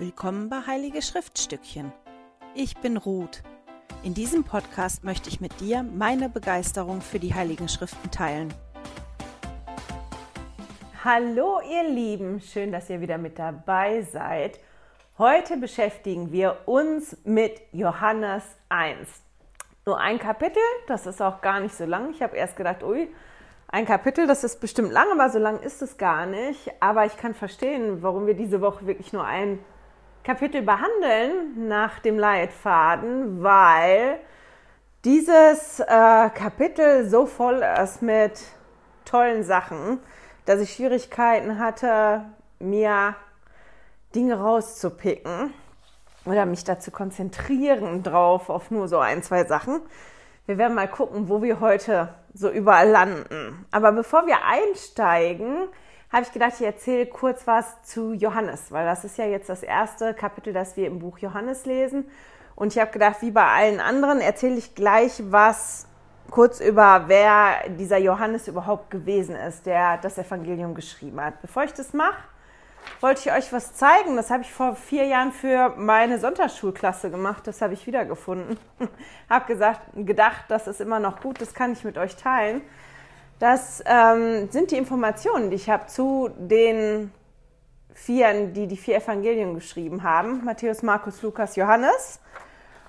Willkommen bei Heilige Schriftstückchen. Ich bin Ruth. In diesem Podcast möchte ich mit dir meine Begeisterung für die Heiligen Schriften teilen. Hallo ihr Lieben, schön, dass ihr wieder mit dabei seid. Heute beschäftigen wir uns mit Johannes 1. Nur ein Kapitel, das ist auch gar nicht so lang. Ich habe erst gedacht, ui, ein Kapitel, das ist bestimmt lang, aber so lang ist es gar nicht. Aber ich kann verstehen, warum wir diese Woche wirklich nur ein Kapitel behandeln nach dem Leitfaden, weil dieses äh, Kapitel so voll ist mit tollen Sachen, dass ich Schwierigkeiten hatte, mir Dinge rauszupicken oder mich dazu konzentrieren drauf auf nur so ein, zwei Sachen. Wir werden mal gucken, wo wir heute so überall landen. Aber bevor wir einsteigen, habe ich gedacht, ich erzähle kurz was zu Johannes, weil das ist ja jetzt das erste Kapitel, das wir im Buch Johannes lesen. Und ich habe gedacht, wie bei allen anderen, erzähle ich gleich was kurz über, wer dieser Johannes überhaupt gewesen ist, der das Evangelium geschrieben hat. Bevor ich das mache, wollte ich euch was zeigen. Das habe ich vor vier Jahren für meine Sonntagsschulklasse gemacht. Das habe ich wiedergefunden. habe gesagt, gedacht, das ist immer noch gut, das kann ich mit euch teilen. Das ähm, sind die Informationen, die ich habe zu den Vieren, die die vier Evangelien geschrieben haben. Matthäus, Markus, Lukas, Johannes.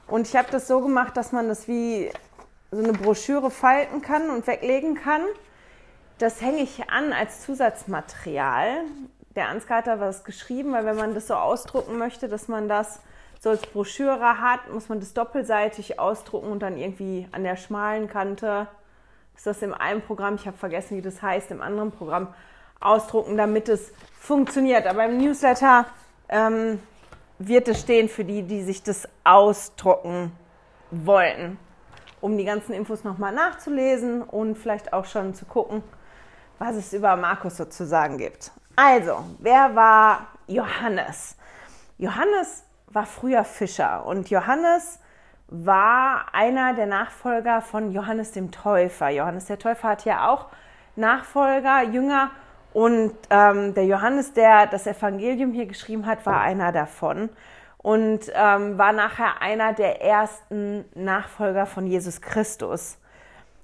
Und ich habe das so gemacht, dass man das wie so eine Broschüre falten kann und weglegen kann. Das hänge ich an als Zusatzmaterial. Der Ansgar hat da was geschrieben, weil wenn man das so ausdrucken möchte, dass man das so als Broschüre hat, muss man das doppelseitig ausdrucken und dann irgendwie an der schmalen Kante ist das in einem Programm, ich habe vergessen, wie das heißt, im anderen Programm ausdrucken, damit es funktioniert. Aber im Newsletter ähm, wird es stehen für die, die sich das ausdrucken wollten, um die ganzen Infos nochmal nachzulesen und vielleicht auch schon zu gucken, was es über Markus sozusagen gibt. Also, wer war Johannes? Johannes war früher Fischer und Johannes war einer der Nachfolger von Johannes dem Täufer. Johannes der Täufer hat ja auch Nachfolger, Jünger und ähm, der Johannes, der das Evangelium hier geschrieben hat, war einer davon und ähm, war nachher einer der ersten Nachfolger von Jesus Christus.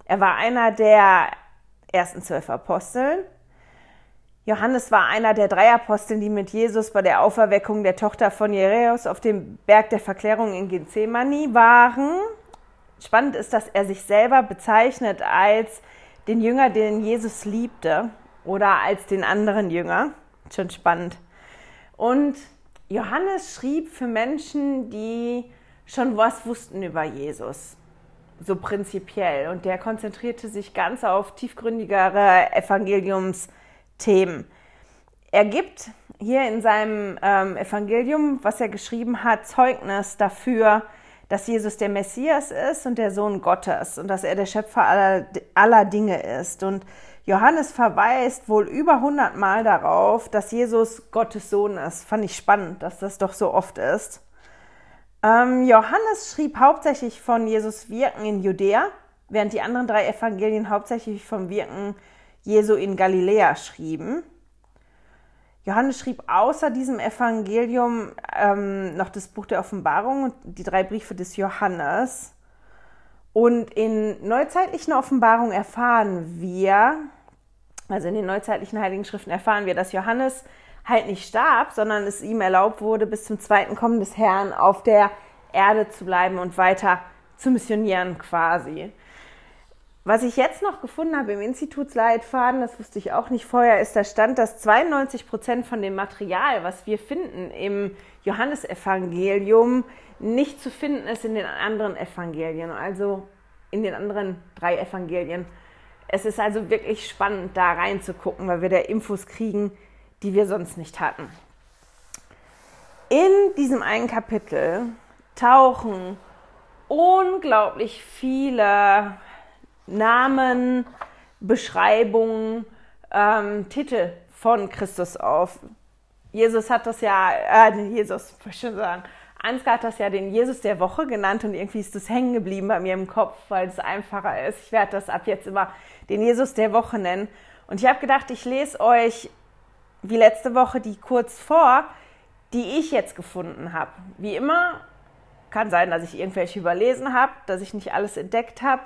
Er war einer der ersten zwölf Aposteln Johannes war einer der drei Aposteln, die mit Jesus bei der Auferweckung der Tochter von Jereus auf dem Berg der Verklärung in Gethsemane waren. Spannend ist, dass er sich selber bezeichnet als den Jünger, den Jesus liebte oder als den anderen Jünger. Schon spannend. Und Johannes schrieb für Menschen, die schon was wussten über Jesus, so prinzipiell. Und der konzentrierte sich ganz auf tiefgründigere Evangeliums- Themen. Er gibt hier in seinem ähm, Evangelium, was er geschrieben hat, Zeugnis dafür, dass Jesus der Messias ist und der Sohn Gottes und dass er der Schöpfer aller, aller Dinge ist. Und Johannes verweist wohl über 100 Mal darauf, dass Jesus Gottes Sohn ist. Fand ich spannend, dass das doch so oft ist. Ähm, Johannes schrieb hauptsächlich von Jesus Wirken in Judäa, während die anderen drei Evangelien hauptsächlich vom Wirken Jesu in Galiläa schrieben. Johannes schrieb außer diesem Evangelium ähm, noch das Buch der Offenbarung und die drei Briefe des Johannes. Und in neuzeitlichen Offenbarungen erfahren wir, also in den neuzeitlichen Heiligen Schriften erfahren wir, dass Johannes halt nicht starb, sondern es ihm erlaubt wurde, bis zum zweiten Kommen des Herrn auf der Erde zu bleiben und weiter zu missionieren quasi. Was ich jetzt noch gefunden habe im Institutsleitfaden, das wusste ich auch nicht vorher, ist der Stand, dass 92 Prozent von dem Material, was wir finden im Johannesevangelium, nicht zu finden ist in den anderen Evangelien, also in den anderen drei Evangelien. Es ist also wirklich spannend, da reinzugucken, weil wir da Infos kriegen, die wir sonst nicht hatten. In diesem einen Kapitel tauchen unglaublich viele Namen, Beschreibungen, ähm, Titel von Christus auf. Jesus hat das ja, äh, Jesus, ich schon sagen, Ansgar hat das ja den Jesus der Woche genannt und irgendwie ist das hängen geblieben bei mir im Kopf, weil es einfacher ist. Ich werde das ab jetzt immer den Jesus der Woche nennen. Und ich habe gedacht, ich lese euch wie letzte Woche die kurz vor, die ich jetzt gefunden habe. Wie immer kann sein, dass ich irgendwelche überlesen habe, dass ich nicht alles entdeckt habe.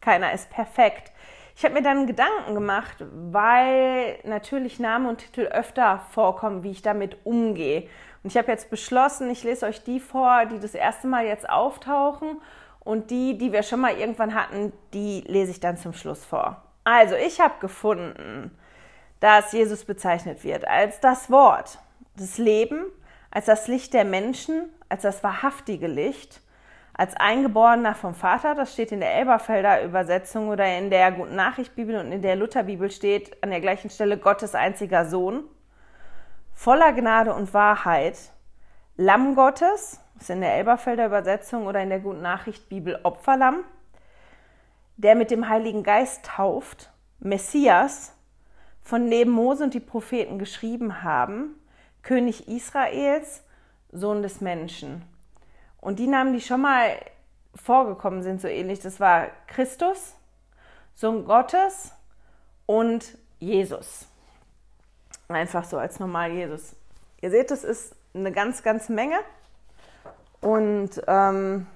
Keiner ist perfekt. Ich habe mir dann Gedanken gemacht, weil natürlich Name und Titel öfter vorkommen, wie ich damit umgehe. Und ich habe jetzt beschlossen, ich lese euch die vor, die das erste Mal jetzt auftauchen und die, die wir schon mal irgendwann hatten, die lese ich dann zum Schluss vor. Also, ich habe gefunden, dass Jesus bezeichnet wird als das Wort, das Leben, als das Licht der Menschen, als das wahrhaftige Licht, als Eingeborener vom Vater, das steht in der Elberfelder Übersetzung oder in der Guten Nachricht Bibel und in der Lutherbibel steht an der gleichen Stelle Gottes einziger Sohn, voller Gnade und Wahrheit, Lamm Gottes, das ist in der Elberfelder Übersetzung oder in der Guten Nachricht Bibel Opferlamm, der mit dem Heiligen Geist tauft, Messias, von neben Mose und die Propheten geschrieben haben, König Israels, Sohn des Menschen. Und die Namen, die schon mal vorgekommen sind, so ähnlich, das war Christus, Sohn Gottes und Jesus. Einfach so als normal Jesus. Ihr seht, das ist eine ganz, ganz Menge. Und ähm,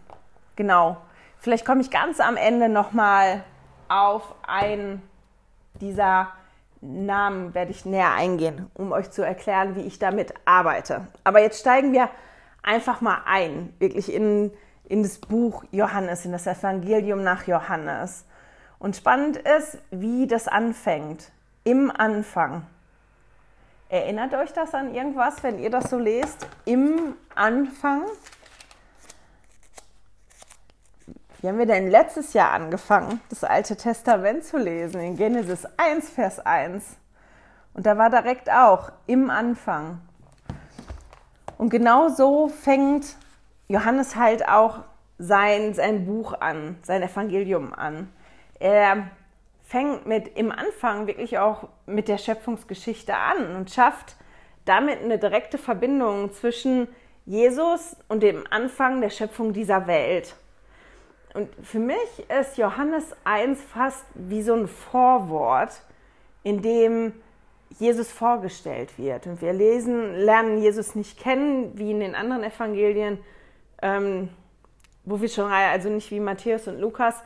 genau, vielleicht komme ich ganz am Ende nochmal auf einen dieser Namen werde ich näher eingehen, um euch zu erklären, wie ich damit arbeite. Aber jetzt steigen wir einfach mal ein, wirklich in, in das Buch Johannes, in das Evangelium nach Johannes. Und spannend ist, wie das anfängt. Im Anfang. Erinnert euch das an irgendwas, wenn ihr das so lest? Im Anfang. Wie haben wir denn letztes Jahr angefangen, das Alte Testament zu lesen, in Genesis 1, Vers 1? Und da war direkt auch im Anfang. Und genau so fängt Johannes halt auch sein, sein Buch an, sein Evangelium an. Er fängt mit im Anfang wirklich auch mit der Schöpfungsgeschichte an und schafft damit eine direkte Verbindung zwischen Jesus und dem Anfang der Schöpfung dieser Welt. Und für mich ist Johannes 1 fast wie so ein Vorwort, in dem Jesus vorgestellt wird. Und wir lesen, lernen Jesus nicht kennen, wie in den anderen Evangelien, ähm, wo wir schon, also nicht wie Matthäus und Lukas,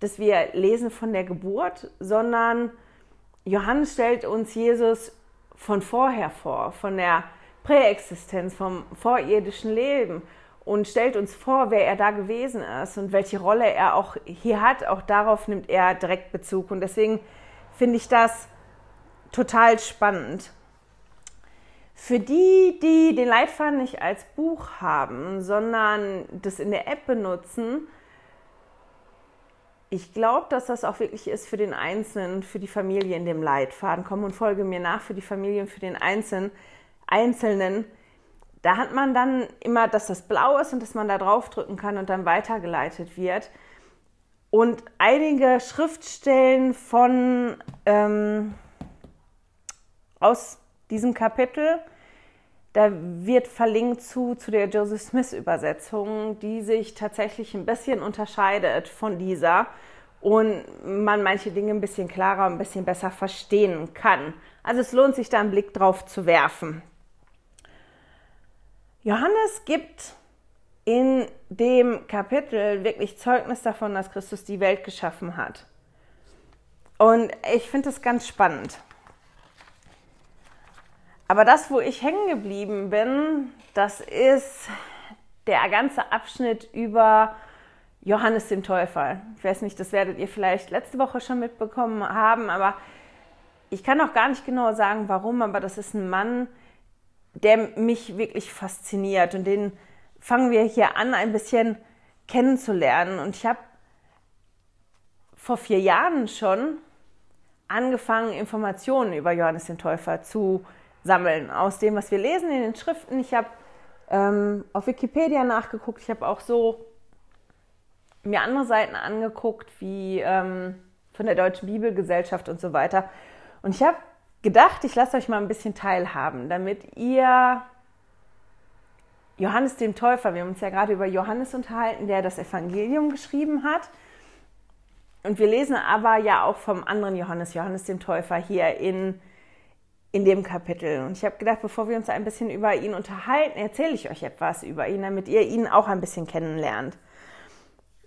dass wir lesen von der Geburt, sondern Johannes stellt uns Jesus von vorher vor, von der Präexistenz, vom vorirdischen Leben und stellt uns vor, wer er da gewesen ist und welche Rolle er auch hier hat. Auch darauf nimmt er direkt Bezug. Und deswegen finde ich das total spannend. Für die, die den Leitfaden nicht als Buch haben, sondern das in der App benutzen, ich glaube, dass das auch wirklich ist für den Einzelnen, für die Familie in dem Leitfaden. Komm und folge mir nach für die Familie und für den Einzelnen, Einzelnen da hat man dann immer, dass das blau ist und dass man da draufdrücken kann und dann weitergeleitet wird. Und einige Schriftstellen von ähm, aus diesem Kapitel, da wird verlinkt zu, zu der Joseph Smith Übersetzung, die sich tatsächlich ein bisschen unterscheidet von dieser und man manche Dinge ein bisschen klarer, ein bisschen besser verstehen kann. Also es lohnt sich da einen Blick drauf zu werfen. Johannes gibt in dem Kapitel wirklich Zeugnis davon, dass Christus die Welt geschaffen hat. Und ich finde das ganz spannend. Aber das, wo ich hängen geblieben bin, das ist der ganze Abschnitt über Johannes den Täufer. Ich weiß nicht, das werdet ihr vielleicht letzte Woche schon mitbekommen haben, aber ich kann auch gar nicht genau sagen, warum, aber das ist ein Mann, der mich wirklich fasziniert und den fangen wir hier an, ein bisschen kennenzulernen. Und ich habe vor vier Jahren schon angefangen, Informationen über Johannes den Täufer zu sammeln, aus dem, was wir lesen in den Schriften. Ich habe ähm, auf Wikipedia nachgeguckt, ich habe auch so mir andere Seiten angeguckt, wie ähm, von der Deutschen Bibelgesellschaft und so weiter. Und ich habe gedacht, ich lasse euch mal ein bisschen teilhaben, damit ihr Johannes dem Täufer, wir haben uns ja gerade über Johannes unterhalten, der das Evangelium geschrieben hat. Und wir lesen aber ja auch vom anderen Johannes, Johannes dem Täufer, hier in, in dem Kapitel. Und ich habe gedacht, bevor wir uns ein bisschen über ihn unterhalten, erzähle ich euch etwas über ihn, damit ihr ihn auch ein bisschen kennenlernt.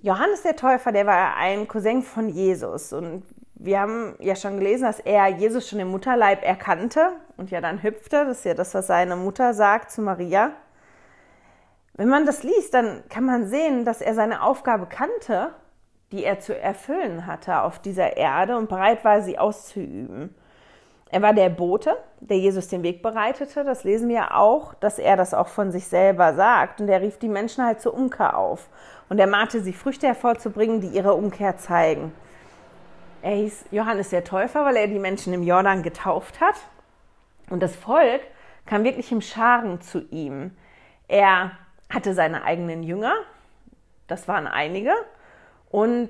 Johannes der Täufer, der war ein Cousin von Jesus. Und wir haben ja schon gelesen, dass er Jesus schon im Mutterleib erkannte und ja dann hüpfte. Das ist ja das, was seine Mutter sagt zu Maria. Wenn man das liest, dann kann man sehen, dass er seine Aufgabe kannte, die er zu erfüllen hatte auf dieser Erde und bereit war, sie auszuüben. Er war der Bote, der Jesus den Weg bereitete. Das lesen wir auch, dass er das auch von sich selber sagt. Und er rief die Menschen halt zur Umkehr auf. Und er mahnte sie, Früchte hervorzubringen, die ihre Umkehr zeigen. Er hieß Johannes der Täufer, weil er die Menschen im Jordan getauft hat. Und das Volk kam wirklich im Scharen zu ihm. Er hatte seine eigenen Jünger, das waren einige. Und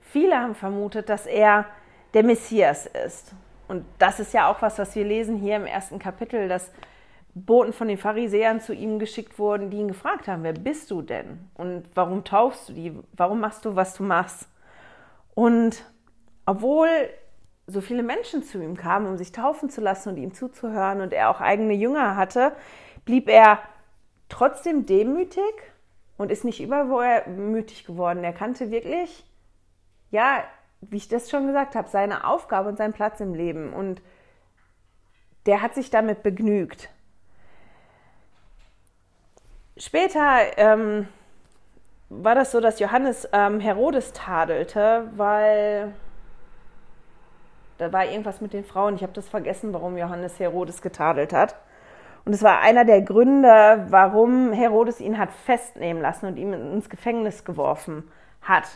viele haben vermutet, dass er der Messias ist. Und das ist ja auch was, was wir lesen hier im ersten Kapitel, dass Boten von den Pharisäern zu ihm geschickt wurden, die ihn gefragt haben, wer bist du denn? Und warum taufst du die? Warum machst du, was du machst? Und obwohl so viele Menschen zu ihm kamen, um sich taufen zu lassen und ihm zuzuhören und er auch eigene Jünger hatte, blieb er trotzdem demütig und ist nicht übermütig geworden. Er kannte wirklich, ja, wie ich das schon gesagt habe, seine Aufgabe und seinen Platz im Leben. Und der hat sich damit begnügt. Später ähm, war das so, dass Johannes ähm, Herodes tadelte, weil da war irgendwas mit den Frauen. Ich habe das vergessen, warum Johannes Herodes getadelt hat. Und es war einer der Gründe, warum Herodes ihn hat festnehmen lassen und ihn ins Gefängnis geworfen hat.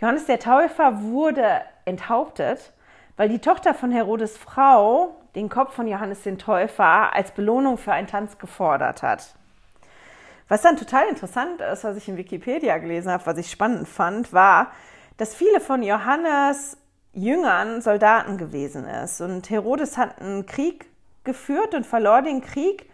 Johannes der Täufer wurde enthauptet, weil die Tochter von Herodes Frau den Kopf von Johannes den Täufer als Belohnung für einen Tanz gefordert hat. Was dann total interessant ist, was ich in Wikipedia gelesen habe, was ich spannend fand, war, dass viele von Johannes Jüngern Soldaten gewesen ist. Und Herodes hat einen Krieg geführt und verlor den Krieg,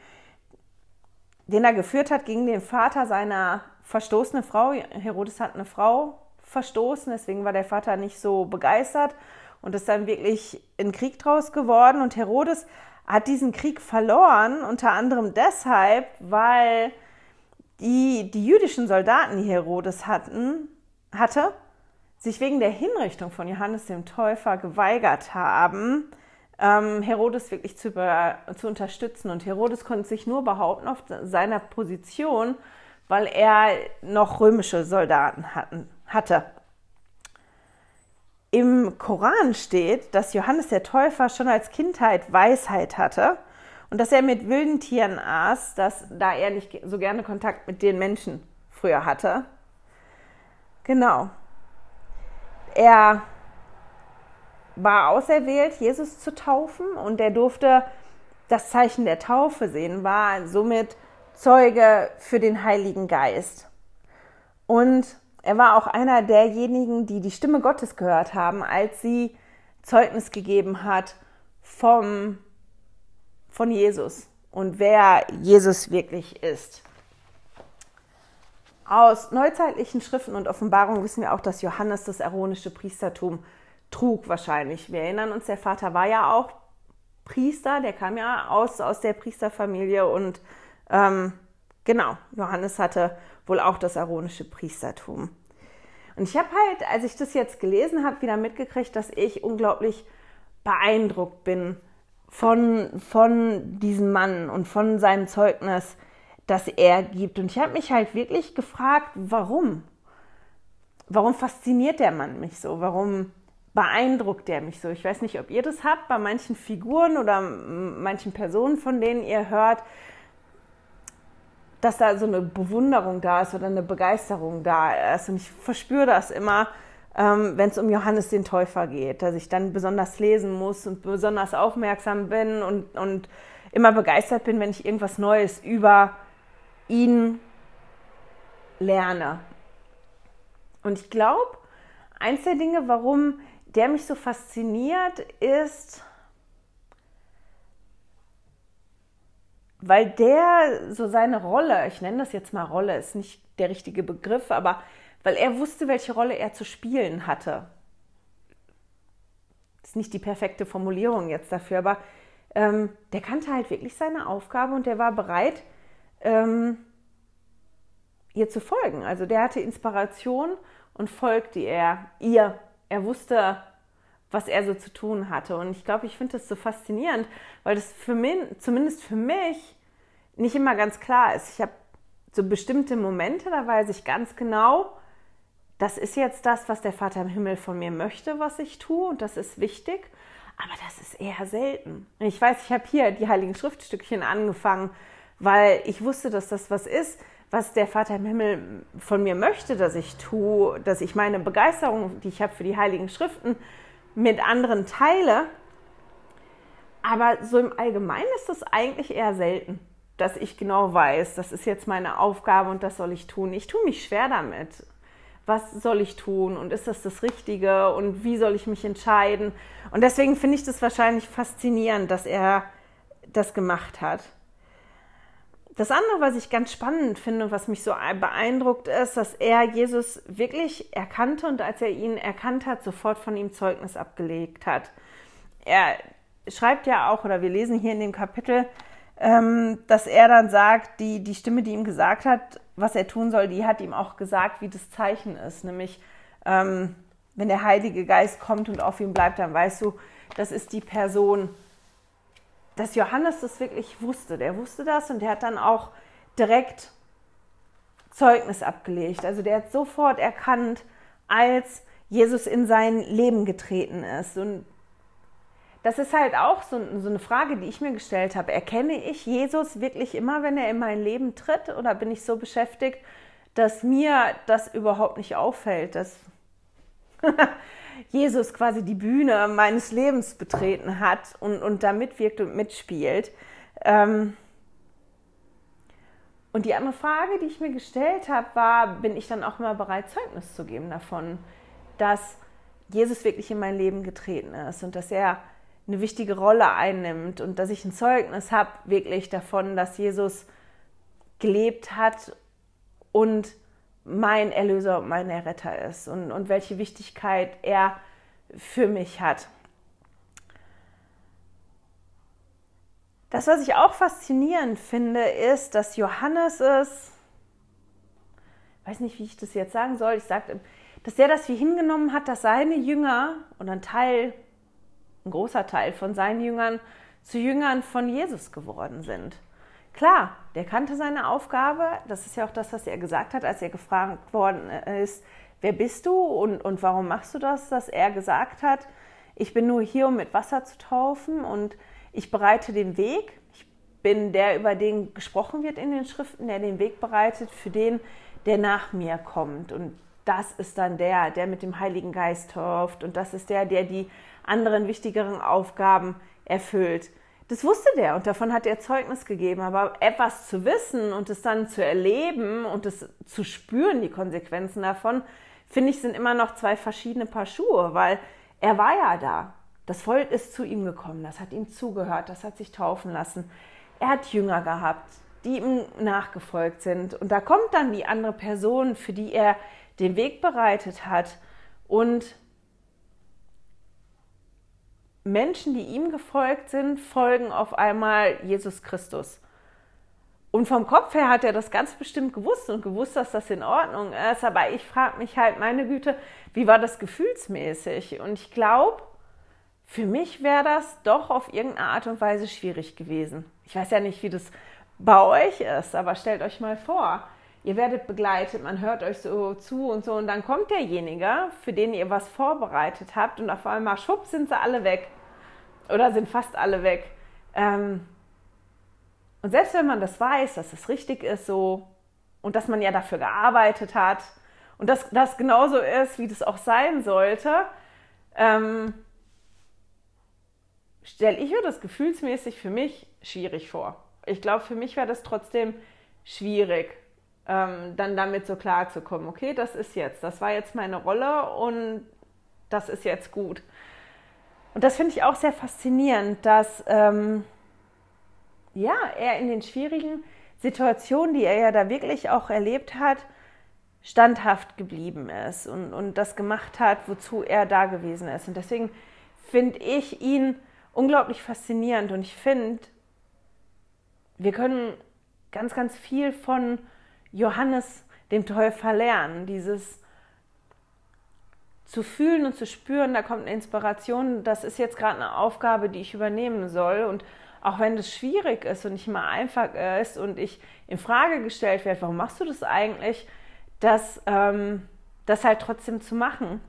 den er geführt hat gegen den Vater seiner verstoßenen Frau. Herodes hat eine Frau verstoßen, deswegen war der Vater nicht so begeistert und ist dann wirklich ein Krieg draus geworden. Und Herodes hat diesen Krieg verloren, unter anderem deshalb, weil die, die jüdischen Soldaten, die Herodes hatten, hatte, sich wegen der Hinrichtung von Johannes dem Täufer geweigert haben, ähm, Herodes wirklich zu, zu unterstützen. Und Herodes konnte sich nur behaupten auf seiner Position, weil er noch römische Soldaten hatten hatte. Im Koran steht, dass Johannes der Täufer schon als Kindheit Weisheit hatte und dass er mit wilden Tieren aß, dass, da er nicht so gerne Kontakt mit den Menschen früher hatte. Genau. Er war auserwählt, Jesus zu taufen und er durfte das Zeichen der Taufe sehen, war somit Zeuge für den Heiligen Geist. Und er war auch einer derjenigen, die die Stimme Gottes gehört haben, als sie Zeugnis gegeben hat vom, von Jesus und wer Jesus wirklich ist. Aus neuzeitlichen Schriften und Offenbarungen wissen wir auch, dass Johannes das aaronische Priestertum trug wahrscheinlich. Wir erinnern uns, der Vater war ja auch Priester, der kam ja aus, aus der Priesterfamilie und ähm, genau, Johannes hatte wohl auch das aaronische Priestertum. Und ich habe halt, als ich das jetzt gelesen habe, wieder mitgekriegt, dass ich unglaublich beeindruckt bin von, von diesem Mann und von seinem Zeugnis, das er gibt. Und ich habe mich halt wirklich gefragt, warum? Warum fasziniert der Mann mich so? Warum beeindruckt er mich so? Ich weiß nicht, ob ihr das habt bei manchen Figuren oder manchen Personen, von denen ihr hört, dass da so eine Bewunderung da ist oder eine Begeisterung da ist. Und ich verspüre das immer, ähm, wenn es um Johannes den Täufer geht, dass ich dann besonders lesen muss und besonders aufmerksam bin und, und immer begeistert bin, wenn ich irgendwas Neues über ihn lerne. Und ich glaube, eins der Dinge, warum der mich so fasziniert, ist, weil der so seine Rolle, ich nenne das jetzt mal Rolle, ist nicht der richtige Begriff, aber weil er wusste, welche Rolle er zu spielen hatte. Das ist nicht die perfekte Formulierung jetzt dafür, aber ähm, der kannte halt wirklich seine Aufgabe und der war bereit, ähm, ihr zu folgen. Also der hatte Inspiration und folgte er ihr. Er wusste, was er so zu tun hatte. Und ich glaube, ich finde das so faszinierend, weil das für mich, zumindest für mich, nicht immer ganz klar ist. Ich habe so bestimmte Momente, da weiß ich ganz genau, das ist jetzt das, was der Vater im Himmel von mir möchte, was ich tue und das ist wichtig. Aber das ist eher selten. Ich weiß, ich habe hier die Heiligen Schriftstückchen angefangen, weil ich wusste, dass das was ist, was der Vater im Himmel von mir möchte, dass ich tue, dass ich meine Begeisterung, die ich habe für die Heiligen Schriften, mit anderen teile. Aber so im Allgemeinen ist das eigentlich eher selten, dass ich genau weiß, das ist jetzt meine Aufgabe und das soll ich tun. Ich tue mich schwer damit. Was soll ich tun und ist das das Richtige und wie soll ich mich entscheiden? Und deswegen finde ich das wahrscheinlich faszinierend, dass er das gemacht hat. Das andere, was ich ganz spannend finde, was mich so beeindruckt, ist, dass er Jesus wirklich erkannte und als er ihn erkannt hat, sofort von ihm Zeugnis abgelegt hat. Er schreibt ja auch, oder wir lesen hier in dem Kapitel, ähm, dass er dann sagt, die, die Stimme, die ihm gesagt hat, was er tun soll, die hat ihm auch gesagt, wie das Zeichen ist. Nämlich, ähm, wenn der Heilige Geist kommt und auf ihm bleibt, dann weißt du, das ist die Person, dass Johannes das wirklich wusste. Der wusste das und der hat dann auch direkt Zeugnis abgelegt. Also der hat sofort erkannt, als Jesus in sein Leben getreten ist. Und das ist halt auch so, so, eine Frage, die ich mir gestellt habe. Erkenne ich Jesus wirklich immer, wenn er in mein Leben tritt? Oder bin ich so beschäftigt, dass mir das überhaupt nicht auffällt, dass Jesus quasi die Bühne meines Lebens betreten hat und, und da mitwirkt und mitspielt. Ähm und die andere Frage, die ich mir gestellt habe, war, bin ich dann auch immer bereit, Zeugnis zu geben davon, dass Jesus wirklich in mein Leben getreten ist und dass er eine wichtige Rolle einnimmt und dass ich ein Zeugnis habe wirklich davon, dass Jesus gelebt hat und mein Erlöser und mein Erretter ist und, und welche Wichtigkeit er für mich hat. Das, was ich auch faszinierend finde, ist, dass Johannes es, ich weiß nicht, wie ich das jetzt sagen soll, ich sage, dass er das wie hingenommen hat, dass seine Jünger und ein Teil, ein großer Teil von seinen Jüngern zu Jüngern von Jesus geworden sind. Klar, der kannte seine Aufgabe. Das ist ja auch das, was er gesagt hat, als er gefragt worden ist, wer bist du und, und warum machst du das, dass er gesagt hat, ich bin nur hier, um mit Wasser zu taufen und ich bereite den Weg. Ich bin der, über den gesprochen wird in den Schriften, der den Weg bereitet für den, der nach mir kommt. Und das ist dann der, der mit dem Heiligen Geist tauft. Und das ist der, der die anderen wichtigeren Aufgaben erfüllt. Das wusste der und davon hat er Zeugnis gegeben. Aber etwas zu wissen und es dann zu erleben und es zu spüren, die Konsequenzen davon, finde ich, sind immer noch zwei verschiedene Paar Schuhe, weil er war ja da. Das Volk ist zu ihm gekommen, das hat ihm zugehört, das hat sich taufen lassen. Er hat Jünger gehabt, die ihm nachgefolgt sind. Und da kommt dann die andere Person, für die er den Weg bereitet hat. Und Menschen, die ihm gefolgt sind, folgen auf einmal Jesus Christus. Und vom Kopf her hat er das ganz bestimmt gewusst und gewusst, dass das in Ordnung ist. Aber ich frage mich halt, meine Güte, wie war das gefühlsmäßig? Und ich glaube, für mich wäre das doch auf irgendeine Art und Weise schwierig gewesen. Ich weiß ja nicht, wie das bei euch ist, aber stellt euch mal vor, ihr werdet begleitet, man hört euch so zu und so und dann kommt derjenige, für den ihr was vorbereitet habt und auf einmal schwupp sind sie alle weg oder sind fast alle weg. Ähm, und selbst wenn man das weiß, dass es richtig ist so und dass man ja dafür gearbeitet hat und dass das genauso ist, wie das auch sein sollte, ähm, stelle ich mir das gefühlsmäßig für mich schwierig vor. Ich glaube, für mich wäre das trotzdem schwierig, ähm, dann damit so klar zu kommen. Okay, das ist jetzt, das war jetzt meine Rolle und das ist jetzt gut. Und das finde ich auch sehr faszinierend, dass ähm, ja, er in den schwierigen Situationen, die er ja da wirklich auch erlebt hat, standhaft geblieben ist und, und das gemacht hat, wozu er da gewesen ist. Und deswegen finde ich ihn unglaublich faszinierend und ich finde, wir können ganz, ganz viel von Johannes dem Täufer lernen. Dieses zu fühlen und zu spüren, da kommt eine Inspiration, das ist jetzt gerade eine Aufgabe, die ich übernehmen soll. Und auch wenn das schwierig ist und nicht mal einfach ist und ich in Frage gestellt werde, warum machst du das eigentlich, dass ähm, das halt trotzdem zu machen,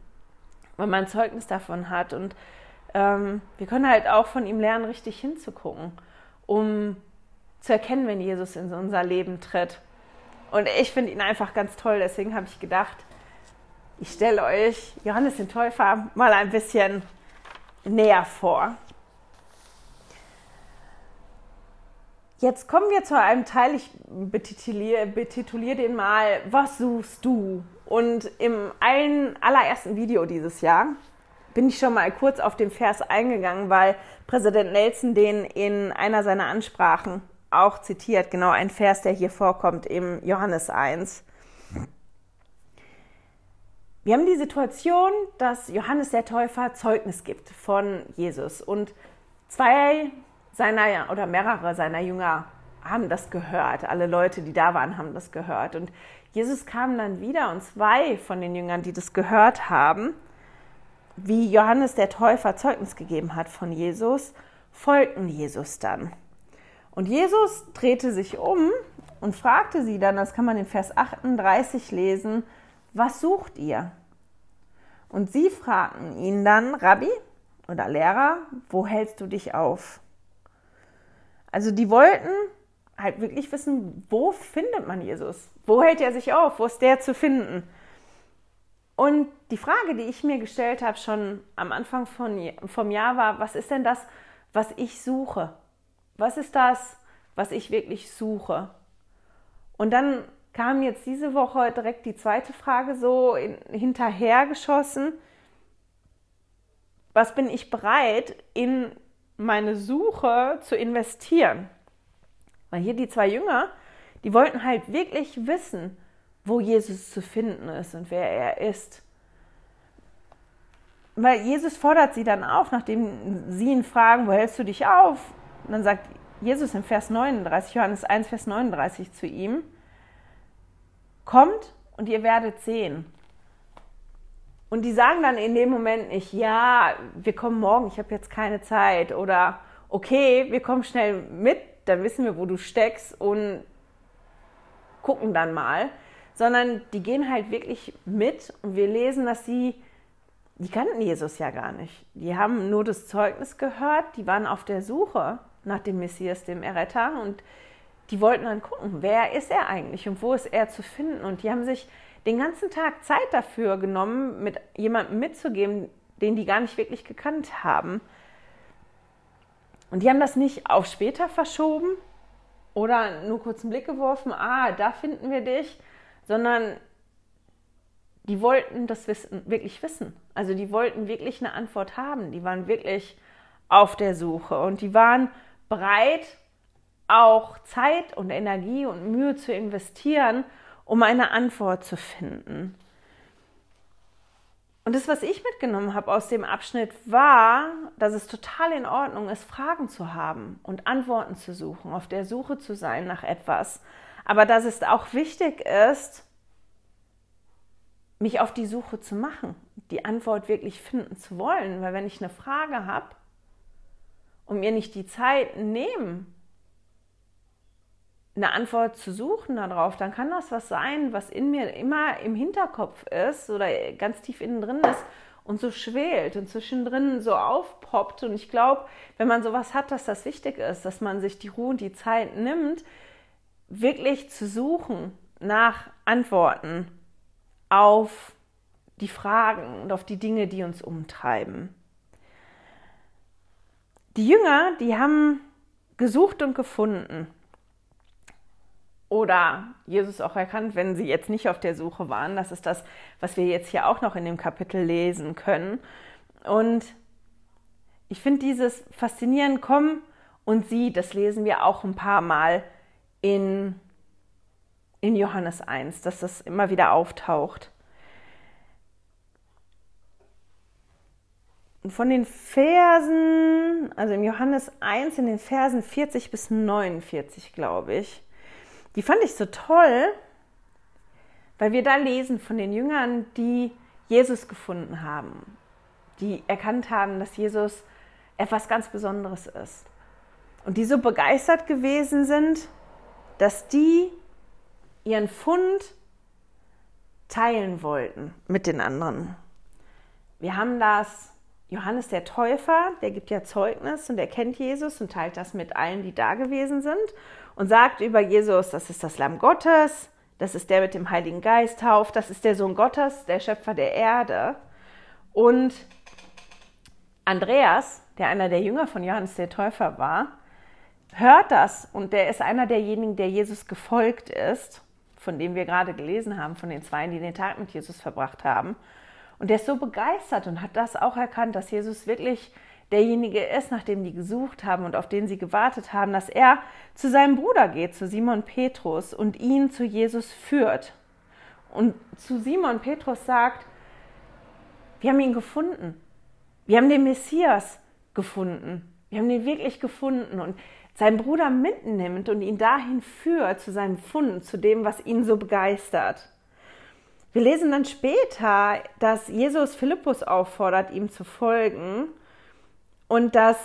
weil man ein Zeugnis davon hat. Und ähm, wir können halt auch von ihm lernen, richtig hinzugucken, um zu erkennen, wenn Jesus in unser Leben tritt. Und ich finde ihn einfach ganz toll, deswegen habe ich gedacht, ich stelle euch Johannes den Täufer mal ein bisschen näher vor. Jetzt kommen wir zu einem Teil, ich betituliere, betituliere den mal, was suchst du? Und im allen, allerersten Video dieses Jahr bin ich schon mal kurz auf den Vers eingegangen, weil Präsident Nelson den in einer seiner Ansprachen auch zitiert, genau ein Vers, der hier vorkommt im Johannes 1. Wir haben die Situation, dass Johannes der Täufer Zeugnis gibt von Jesus und zwei seiner oder mehrere seiner Jünger haben das gehört. Alle Leute, die da waren, haben das gehört. Und Jesus kam dann wieder und zwei von den Jüngern, die das gehört haben, wie Johannes der Täufer Zeugnis gegeben hat von Jesus, folgten Jesus dann. Und Jesus drehte sich um und fragte sie dann, das kann man in Vers 38 lesen, was sucht ihr? Und sie fragten ihn dann, Rabbi oder Lehrer, wo hältst du dich auf? Also die wollten halt wirklich wissen, wo findet man Jesus? Wo hält er sich auf? Wo ist der zu finden? Und die Frage, die ich mir gestellt habe schon am Anfang von, vom Jahr war, was ist denn das, was ich suche? was ist das, was ich wirklich suche? Und dann kam jetzt diese Woche direkt die zweite Frage so in, hinterhergeschossen. Was bin ich bereit, in meine Suche zu investieren? Weil hier die zwei Jünger, die wollten halt wirklich wissen, wo Jesus zu finden ist und wer er ist. Weil Jesus fordert sie dann auf, nachdem sie ihn fragen, wo hältst du dich auf? Und dann sagt Jesus im Vers 39, Johannes 1, Vers 39 zu ihm, kommt und ihr werdet sehen. Und die sagen dann in dem Moment nicht, ja, wir kommen morgen, ich habe jetzt keine Zeit. Oder okay, wir kommen schnell mit, dann wissen wir, wo du steckst und gucken dann mal. Sondern die gehen halt wirklich mit und wir lesen, dass sie, die kannten Jesus ja gar nicht. Die haben nur das Zeugnis gehört, die waren auf der Suche nach dem Messias, dem Erretter. Und die wollten dann gucken, wer ist er eigentlich und wo ist er zu finden. Und die haben sich den ganzen Tag Zeit dafür genommen, mit jemandem mitzugeben, den die gar nicht wirklich gekannt haben. Und die haben das nicht auf später verschoben oder nur kurz einen Blick geworfen, ah, da finden wir dich, sondern die wollten das wissen, wirklich wissen. Also die wollten wirklich eine Antwort haben. Die waren wirklich auf der Suche und die waren bereit, auch Zeit und Energie und Mühe zu investieren, um eine Antwort zu finden. Und das, was ich mitgenommen habe aus dem Abschnitt, war, dass es total in Ordnung ist, Fragen zu haben und Antworten zu suchen, auf der Suche zu sein nach etwas. Aber dass es auch wichtig ist, mich auf die Suche zu machen, die Antwort wirklich finden zu wollen. Weil wenn ich eine Frage habe, und mir nicht die Zeit nehmen, eine Antwort zu suchen darauf, dann kann das was sein, was in mir immer im Hinterkopf ist oder ganz tief innen drin ist und so schwelt und zwischendrin so aufpoppt. Und ich glaube, wenn man sowas hat, dass das wichtig ist, dass man sich die Ruhe und die Zeit nimmt, wirklich zu suchen nach Antworten auf die Fragen und auf die Dinge, die uns umtreiben. Die Jünger, die haben gesucht und gefunden. Oder Jesus auch erkannt, wenn sie jetzt nicht auf der Suche waren. Das ist das, was wir jetzt hier auch noch in dem Kapitel lesen können. Und ich finde dieses faszinierend, komm und sieh, das lesen wir auch ein paar Mal in, in Johannes 1, dass das immer wieder auftaucht. von den Versen, also im Johannes 1, in den Versen 40 bis 49, glaube ich, die fand ich so toll, weil wir da lesen von den Jüngern, die Jesus gefunden haben, die erkannt haben, dass Jesus etwas ganz Besonderes ist. Und die so begeistert gewesen sind, dass die ihren Fund teilen wollten mit den anderen. Wir haben das Johannes der Täufer, der gibt ja Zeugnis und er kennt Jesus und teilt das mit allen, die da gewesen sind und sagt über Jesus, das ist das Lamm Gottes, das ist der mit dem Heiligen Geist tauft, das ist der Sohn Gottes, der Schöpfer der Erde. Und Andreas, der einer der Jünger von Johannes der Täufer war, hört das und der ist einer derjenigen, der Jesus gefolgt ist, von dem wir gerade gelesen haben, von den zwei, die den Tag mit Jesus verbracht haben. Und der ist so begeistert und hat das auch erkannt, dass Jesus wirklich derjenige ist, nach dem die gesucht haben und auf den sie gewartet haben, dass er zu seinem Bruder geht, zu Simon Petrus und ihn zu Jesus führt. Und zu Simon Petrus sagt, wir haben ihn gefunden. Wir haben den Messias gefunden. Wir haben ihn wirklich gefunden und seinen Bruder mitnimmt und ihn dahin führt zu seinem Fund, zu dem, was ihn so begeistert. Wir lesen dann später, dass Jesus Philippus auffordert, ihm zu folgen und dass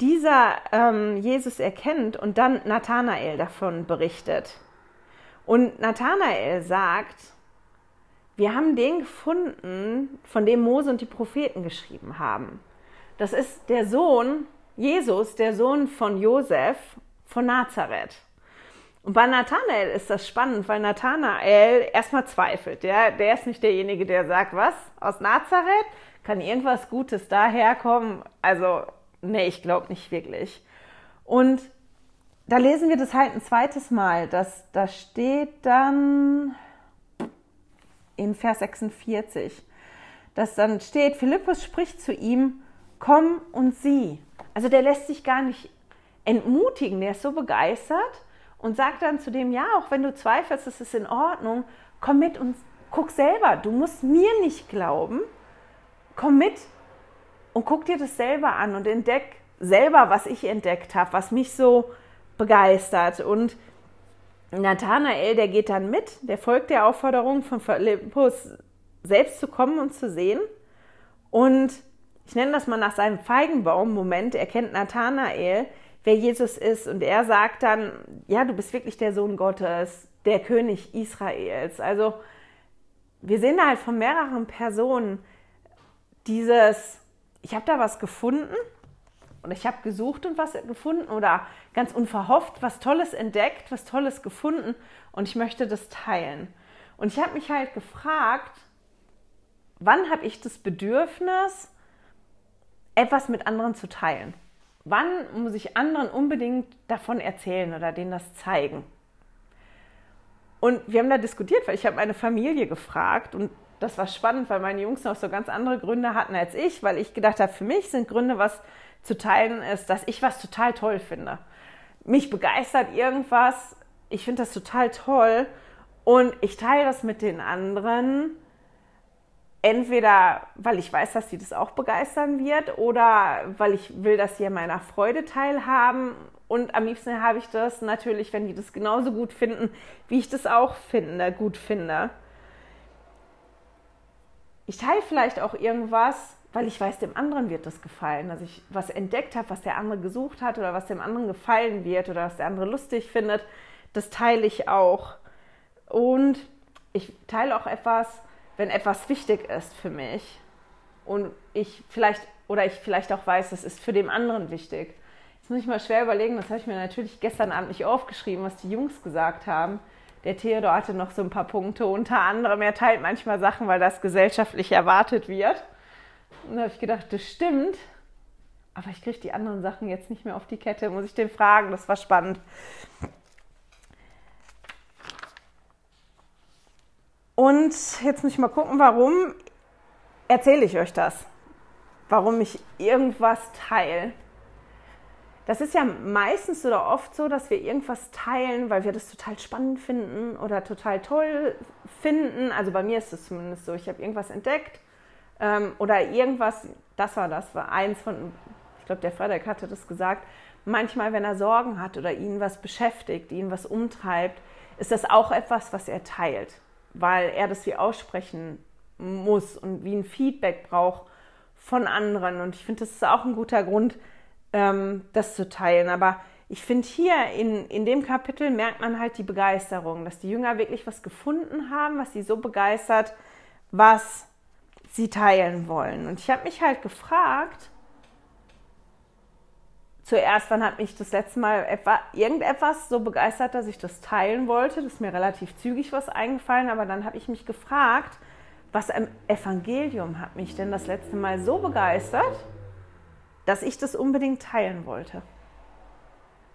dieser ähm, Jesus erkennt und dann Nathanael davon berichtet. Und Nathanael sagt, wir haben den gefunden, von dem Mose und die Propheten geschrieben haben. Das ist der Sohn, Jesus, der Sohn von Josef von Nazareth. Und bei Nathanael ist das spannend, weil Nathanael erstmal zweifelt. Der, der ist nicht derjenige, der sagt, was? Aus Nazareth? Kann irgendwas Gutes daherkommen? Also, nee, ich glaube nicht wirklich. Und da lesen wir das halt ein zweites Mal. Das, da steht dann in Vers 46, dass dann steht, Philippus spricht zu ihm, komm und sieh. Also der lässt sich gar nicht entmutigen, der ist so begeistert und sagt dann zu dem, ja, auch wenn du zweifelst, das ist in Ordnung, komm mit und guck selber. Du musst mir nicht glauben. Komm mit und guck dir das selber an und entdeck selber, was ich entdeckt habe, was mich so begeistert. Und Nathanael, der geht dann mit, der folgt der Aufforderung von Philippus, selbst zu kommen und zu sehen. Und ich nenne das mal nach seinem Feigenbaum-Moment, erkennt Nathanael, wer Jesus ist. Und er sagt dann, ja, du bist wirklich der Sohn Gottes, der König Israels. Also wir sehen da halt von mehreren Personen dieses, ich habe da was gefunden und ich habe gesucht und was gefunden oder ganz unverhofft was Tolles entdeckt, was Tolles gefunden und ich möchte das teilen. Und ich habe mich halt gefragt, wann habe ich das Bedürfnis, etwas mit anderen zu teilen? Wann muss ich anderen unbedingt davon erzählen oder denen das zeigen? Und wir haben da diskutiert, weil ich habe meine Familie gefragt und das war spannend, weil meine Jungs noch so ganz andere Gründe hatten als ich, weil ich gedacht habe, für mich sind Gründe, was zu teilen ist, dass ich was total toll finde. Mich begeistert irgendwas, ich finde das total toll und ich teile das mit den anderen entweder weil ich weiß, dass sie das auch begeistern wird oder weil ich will, dass sie an meiner Freude teilhaben. Und am liebsten habe ich das natürlich, wenn die das genauso gut finden, wie ich das auch finde, gut finde. Ich teile vielleicht auch irgendwas, weil ich weiß, dem anderen wird das gefallen. Dass ich was entdeckt habe, was der andere gesucht hat oder was dem anderen gefallen wird oder was der andere lustig findet. Das teile ich auch. Und ich teile auch etwas, wenn etwas wichtig ist für mich und ich vielleicht oder ich vielleicht auch weiß, das ist für den anderen wichtig. Jetzt muss ich mal schwer überlegen, das habe ich mir natürlich gestern Abend nicht aufgeschrieben, was die Jungs gesagt haben. Der Theodor hatte noch so ein paar Punkte, unter anderem, er teilt manchmal Sachen, weil das gesellschaftlich erwartet wird. Und da habe ich gedacht, das stimmt, aber ich kriege die anderen Sachen jetzt nicht mehr auf die Kette, muss ich den fragen, das war spannend. Und jetzt muss ich mal gucken, warum erzähle ich euch das? Warum ich irgendwas teile? Das ist ja meistens oder oft so, dass wir irgendwas teilen, weil wir das total spannend finden oder total toll finden. Also bei mir ist es zumindest so. Ich habe irgendwas entdeckt, ähm, oder irgendwas, das war das, war eins von, ich glaube, der Frederik hatte das gesagt, manchmal, wenn er Sorgen hat oder ihn was beschäftigt, ihn was umtreibt, ist das auch etwas, was er teilt, weil er das wie aussprechen muss und wie ein Feedback braucht von anderen. Und ich finde, das ist auch ein guter Grund, ähm, das zu teilen. Aber ich finde, hier in, in dem Kapitel merkt man halt die Begeisterung, dass die Jünger wirklich was gefunden haben, was sie so begeistert, was sie teilen wollen. Und ich habe mich halt gefragt, zuerst, wann hat mich das letzte Mal etwa, irgendetwas so begeistert, dass ich das teilen wollte. Das ist mir relativ zügig was eingefallen, aber dann habe ich mich gefragt, was im Evangelium hat mich denn das letzte Mal so begeistert, dass ich das unbedingt teilen wollte.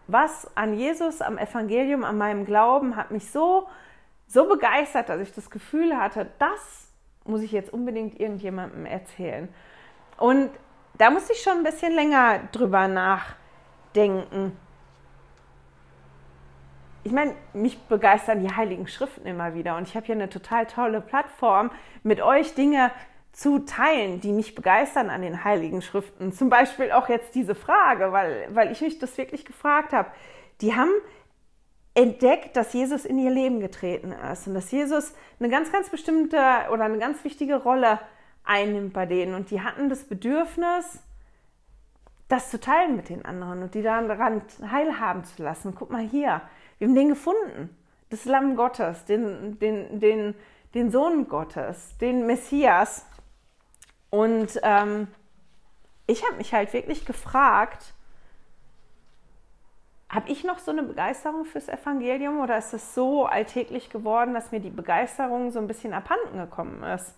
Was an Jesus, am Evangelium, an meinem Glauben hat mich so, so begeistert, dass ich das Gefühl hatte, das muss ich jetzt unbedingt irgendjemandem erzählen. Und da musste ich schon ein bisschen länger drüber nachdenken ich meine, mich begeistern die Heiligen Schriften immer wieder und ich habe hier eine total tolle Plattform, mit euch Dinge zu teilen, die mich begeistern an den Heiligen Schriften. Zum Beispiel auch jetzt diese Frage, weil, weil ich mich das wirklich gefragt habe. Die haben entdeckt, dass Jesus in ihr Leben getreten ist und dass Jesus eine ganz, ganz bestimmte oder eine ganz wichtige Rolle einnimmt bei denen. Und die hatten das Bedürfnis, das zu teilen mit den anderen und die daran heilhaben zu lassen. Guck mal hier, wir haben den gefunden. Das Lamm Gottes, den, den, den, den Sohn Gottes, den Messias. Und ähm, ich habe mich halt wirklich gefragt, habe ich noch so eine Begeisterung fürs Evangelium oder ist es so alltäglich geworden, dass mir die Begeisterung so ein bisschen abhanden gekommen ist?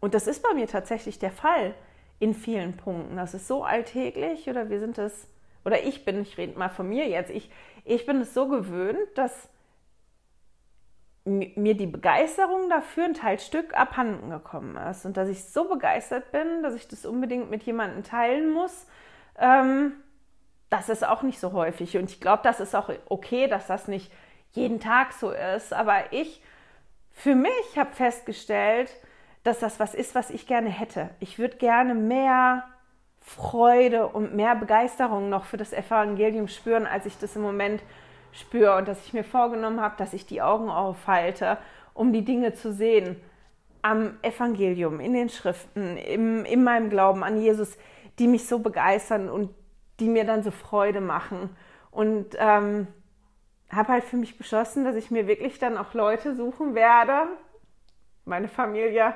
Und das ist bei mir tatsächlich der Fall in vielen Punkten. Das ist so alltäglich oder wir sind es oder ich bin, ich rede mal von mir jetzt, ich, ich bin es so gewöhnt, dass mir die Begeisterung dafür ein Teilstück abhanden gekommen ist und dass ich so begeistert bin, dass ich das unbedingt mit jemandem teilen muss. Ähm, das ist auch nicht so häufig und ich glaube, das ist auch okay, dass das nicht jeden Tag so ist. Aber ich für mich habe festgestellt, dass das was ist, was ich gerne hätte. Ich würde gerne mehr Freude und mehr Begeisterung noch für das Evangelium spüren, als ich das im Moment spüre und dass ich mir vorgenommen habe, dass ich die Augen aufhalte, um die Dinge zu sehen am Evangelium, in den Schriften, im, in meinem Glauben an Jesus, die mich so begeistern und die mir dann so Freude machen. Und ähm, habe halt für mich beschlossen, dass ich mir wirklich dann auch Leute suchen werde. Meine Familie,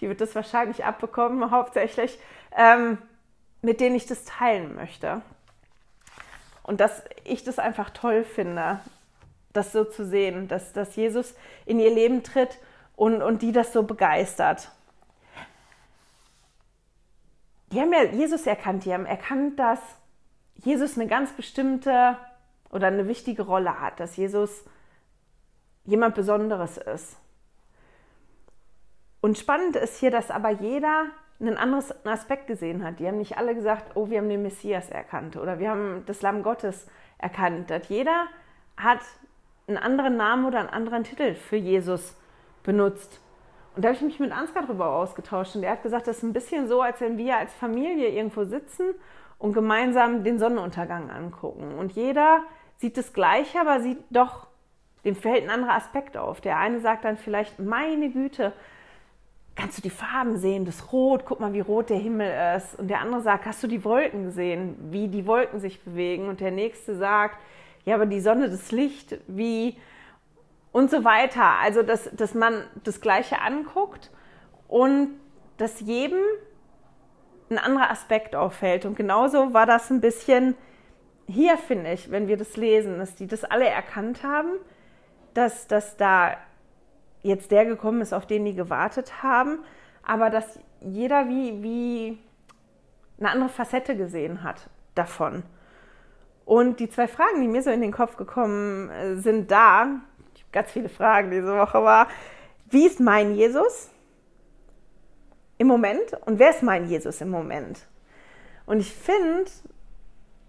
die wird das wahrscheinlich abbekommen, hauptsächlich. Ähm, mit denen ich das teilen möchte. Und dass ich das einfach toll finde, das so zu sehen, dass, dass Jesus in ihr Leben tritt und, und die das so begeistert. Die haben ja Jesus erkannt, die haben erkannt, dass Jesus eine ganz bestimmte oder eine wichtige Rolle hat, dass Jesus jemand Besonderes ist. Und spannend ist hier, dass aber jeder einen anderen Aspekt gesehen hat. Die haben nicht alle gesagt, oh, wir haben den Messias erkannt oder wir haben das Lamm Gottes erkannt. Dass jeder hat einen anderen Namen oder einen anderen Titel für Jesus benutzt. Und da habe ich mich mit Ansgar darüber ausgetauscht und der hat gesagt, das ist ein bisschen so, als wenn wir als Familie irgendwo sitzen und gemeinsam den Sonnenuntergang angucken. Und jeder sieht das Gleiche, aber sieht doch, dem fällt ein anderer Aspekt auf. Der eine sagt dann vielleicht, meine Güte, kannst du die Farben sehen, das Rot, guck mal, wie rot der Himmel ist. Und der andere sagt, hast du die Wolken gesehen, wie die Wolken sich bewegen? Und der nächste sagt, ja, aber die Sonne, das Licht, wie und so weiter. Also, dass, dass man das Gleiche anguckt und dass jedem ein anderer Aspekt auffällt. Und genauso war das ein bisschen hier, finde ich, wenn wir das lesen, dass die das alle erkannt haben, dass, dass da jetzt der gekommen ist, auf den die gewartet haben, aber dass jeder wie, wie eine andere Facette gesehen hat davon. Und die zwei Fragen, die mir so in den Kopf gekommen äh, sind, da, ich habe ganz viele Fragen diese Woche, war, wie ist mein Jesus im Moment und wer ist mein Jesus im Moment? Und ich finde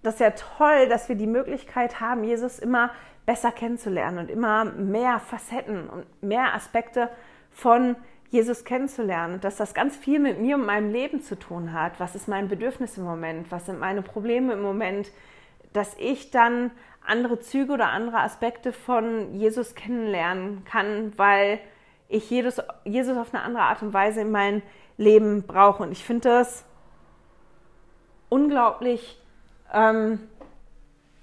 das ja toll, dass wir die Möglichkeit haben, Jesus immer besser kennenzulernen und immer mehr Facetten und mehr Aspekte von Jesus kennenzulernen, dass das ganz viel mit mir und meinem Leben zu tun hat. Was ist mein Bedürfnis im Moment? Was sind meine Probleme im Moment? Dass ich dann andere Züge oder andere Aspekte von Jesus kennenlernen kann, weil ich Jesus, Jesus auf eine andere Art und Weise in mein Leben brauche. Und ich finde das unglaublich ähm,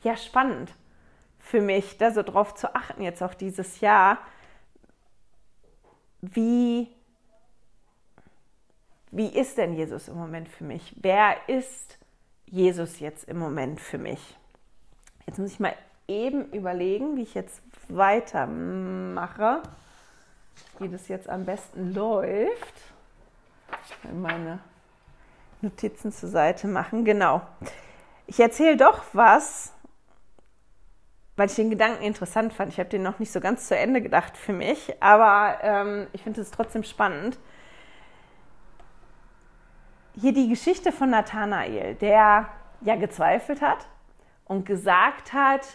ja, spannend für mich, da so drauf zu achten, jetzt auch dieses Jahr, wie, wie ist denn Jesus im Moment für mich? Wer ist Jesus jetzt im Moment für mich? Jetzt muss ich mal eben überlegen, wie ich jetzt weitermache, wie das jetzt am besten läuft. Meine Notizen zur Seite machen. Genau. Ich erzähle doch was, weil ich den Gedanken interessant fand. Ich habe den noch nicht so ganz zu Ende gedacht für mich, aber ähm, ich finde es trotzdem spannend. Hier die Geschichte von Nathanael, der ja gezweifelt hat und gesagt hat,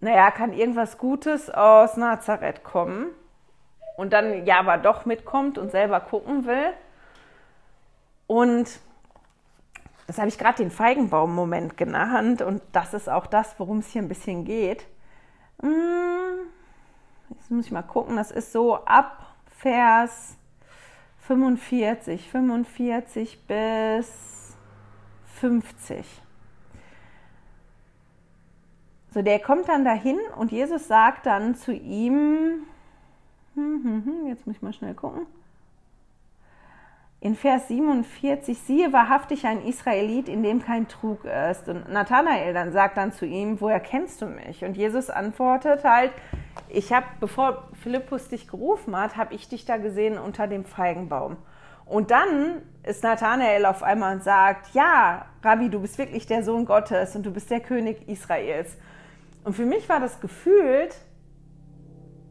naja, kann irgendwas Gutes aus Nazareth kommen und dann ja aber doch mitkommt und selber gucken will. Und das habe ich gerade den Feigenbaum-Moment genannt und das ist auch das, worum es hier ein bisschen geht. Hm, jetzt muss ich mal gucken, das ist so ab Vers 45, 45 bis 50. So, der kommt dann dahin und Jesus sagt dann zu ihm, hm, hm, jetzt muss ich mal schnell gucken in Vers 47, siehe wahrhaftig ein Israelit, in dem kein Trug ist. Und Nathanael dann sagt dann zu ihm, woher kennst du mich? Und Jesus antwortet halt, ich habe, bevor Philippus dich gerufen hat, habe ich dich da gesehen unter dem Feigenbaum. Und dann ist Nathanael auf einmal und sagt, ja, Rabbi, du bist wirklich der Sohn Gottes und du bist der König Israels. Und für mich war das gefühlt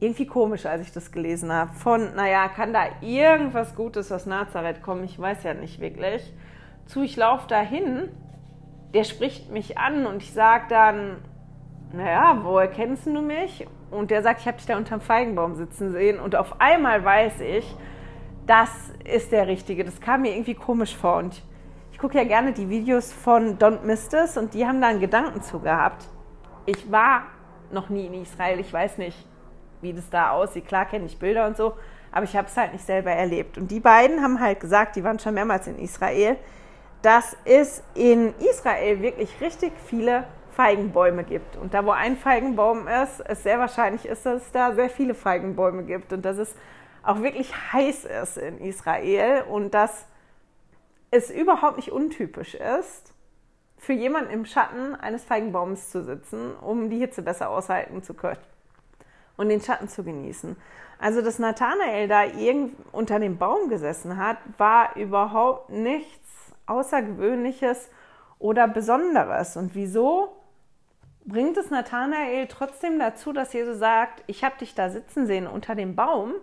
irgendwie komisch, als ich das gelesen habe. Von, naja, kann da irgendwas Gutes aus Nazareth kommen? Ich weiß ja nicht wirklich. Zu, ich laufe da hin, der spricht mich an und ich sage dann, naja, woher kennst du mich? Und der sagt, ich habe dich da unterm Feigenbaum sitzen sehen. Und auf einmal weiß ich, das ist der Richtige. Das kam mir irgendwie komisch vor. Und ich gucke ja gerne die Videos von Don't Miss This und die haben da einen Gedanken zu gehabt. Ich war noch nie in Israel, ich weiß nicht wie das da aussieht. Klar kenne ich Bilder und so, aber ich habe es halt nicht selber erlebt. Und die beiden haben halt gesagt, die waren schon mehrmals in Israel, dass es in Israel wirklich richtig viele Feigenbäume gibt. Und da, wo ein Feigenbaum ist, es sehr wahrscheinlich ist, dass es da sehr viele Feigenbäume gibt und dass es auch wirklich heiß ist in Israel und dass es überhaupt nicht untypisch ist, für jemanden im Schatten eines Feigenbaums zu sitzen, um die Hitze besser aushalten zu können und den Schatten zu genießen. Also, dass Nathanael da irgend unter dem Baum gesessen hat, war überhaupt nichts Außergewöhnliches oder Besonderes. Und wieso bringt es Nathanael trotzdem dazu, dass Jesus sagt, ich habe dich da sitzen sehen unter dem Baum,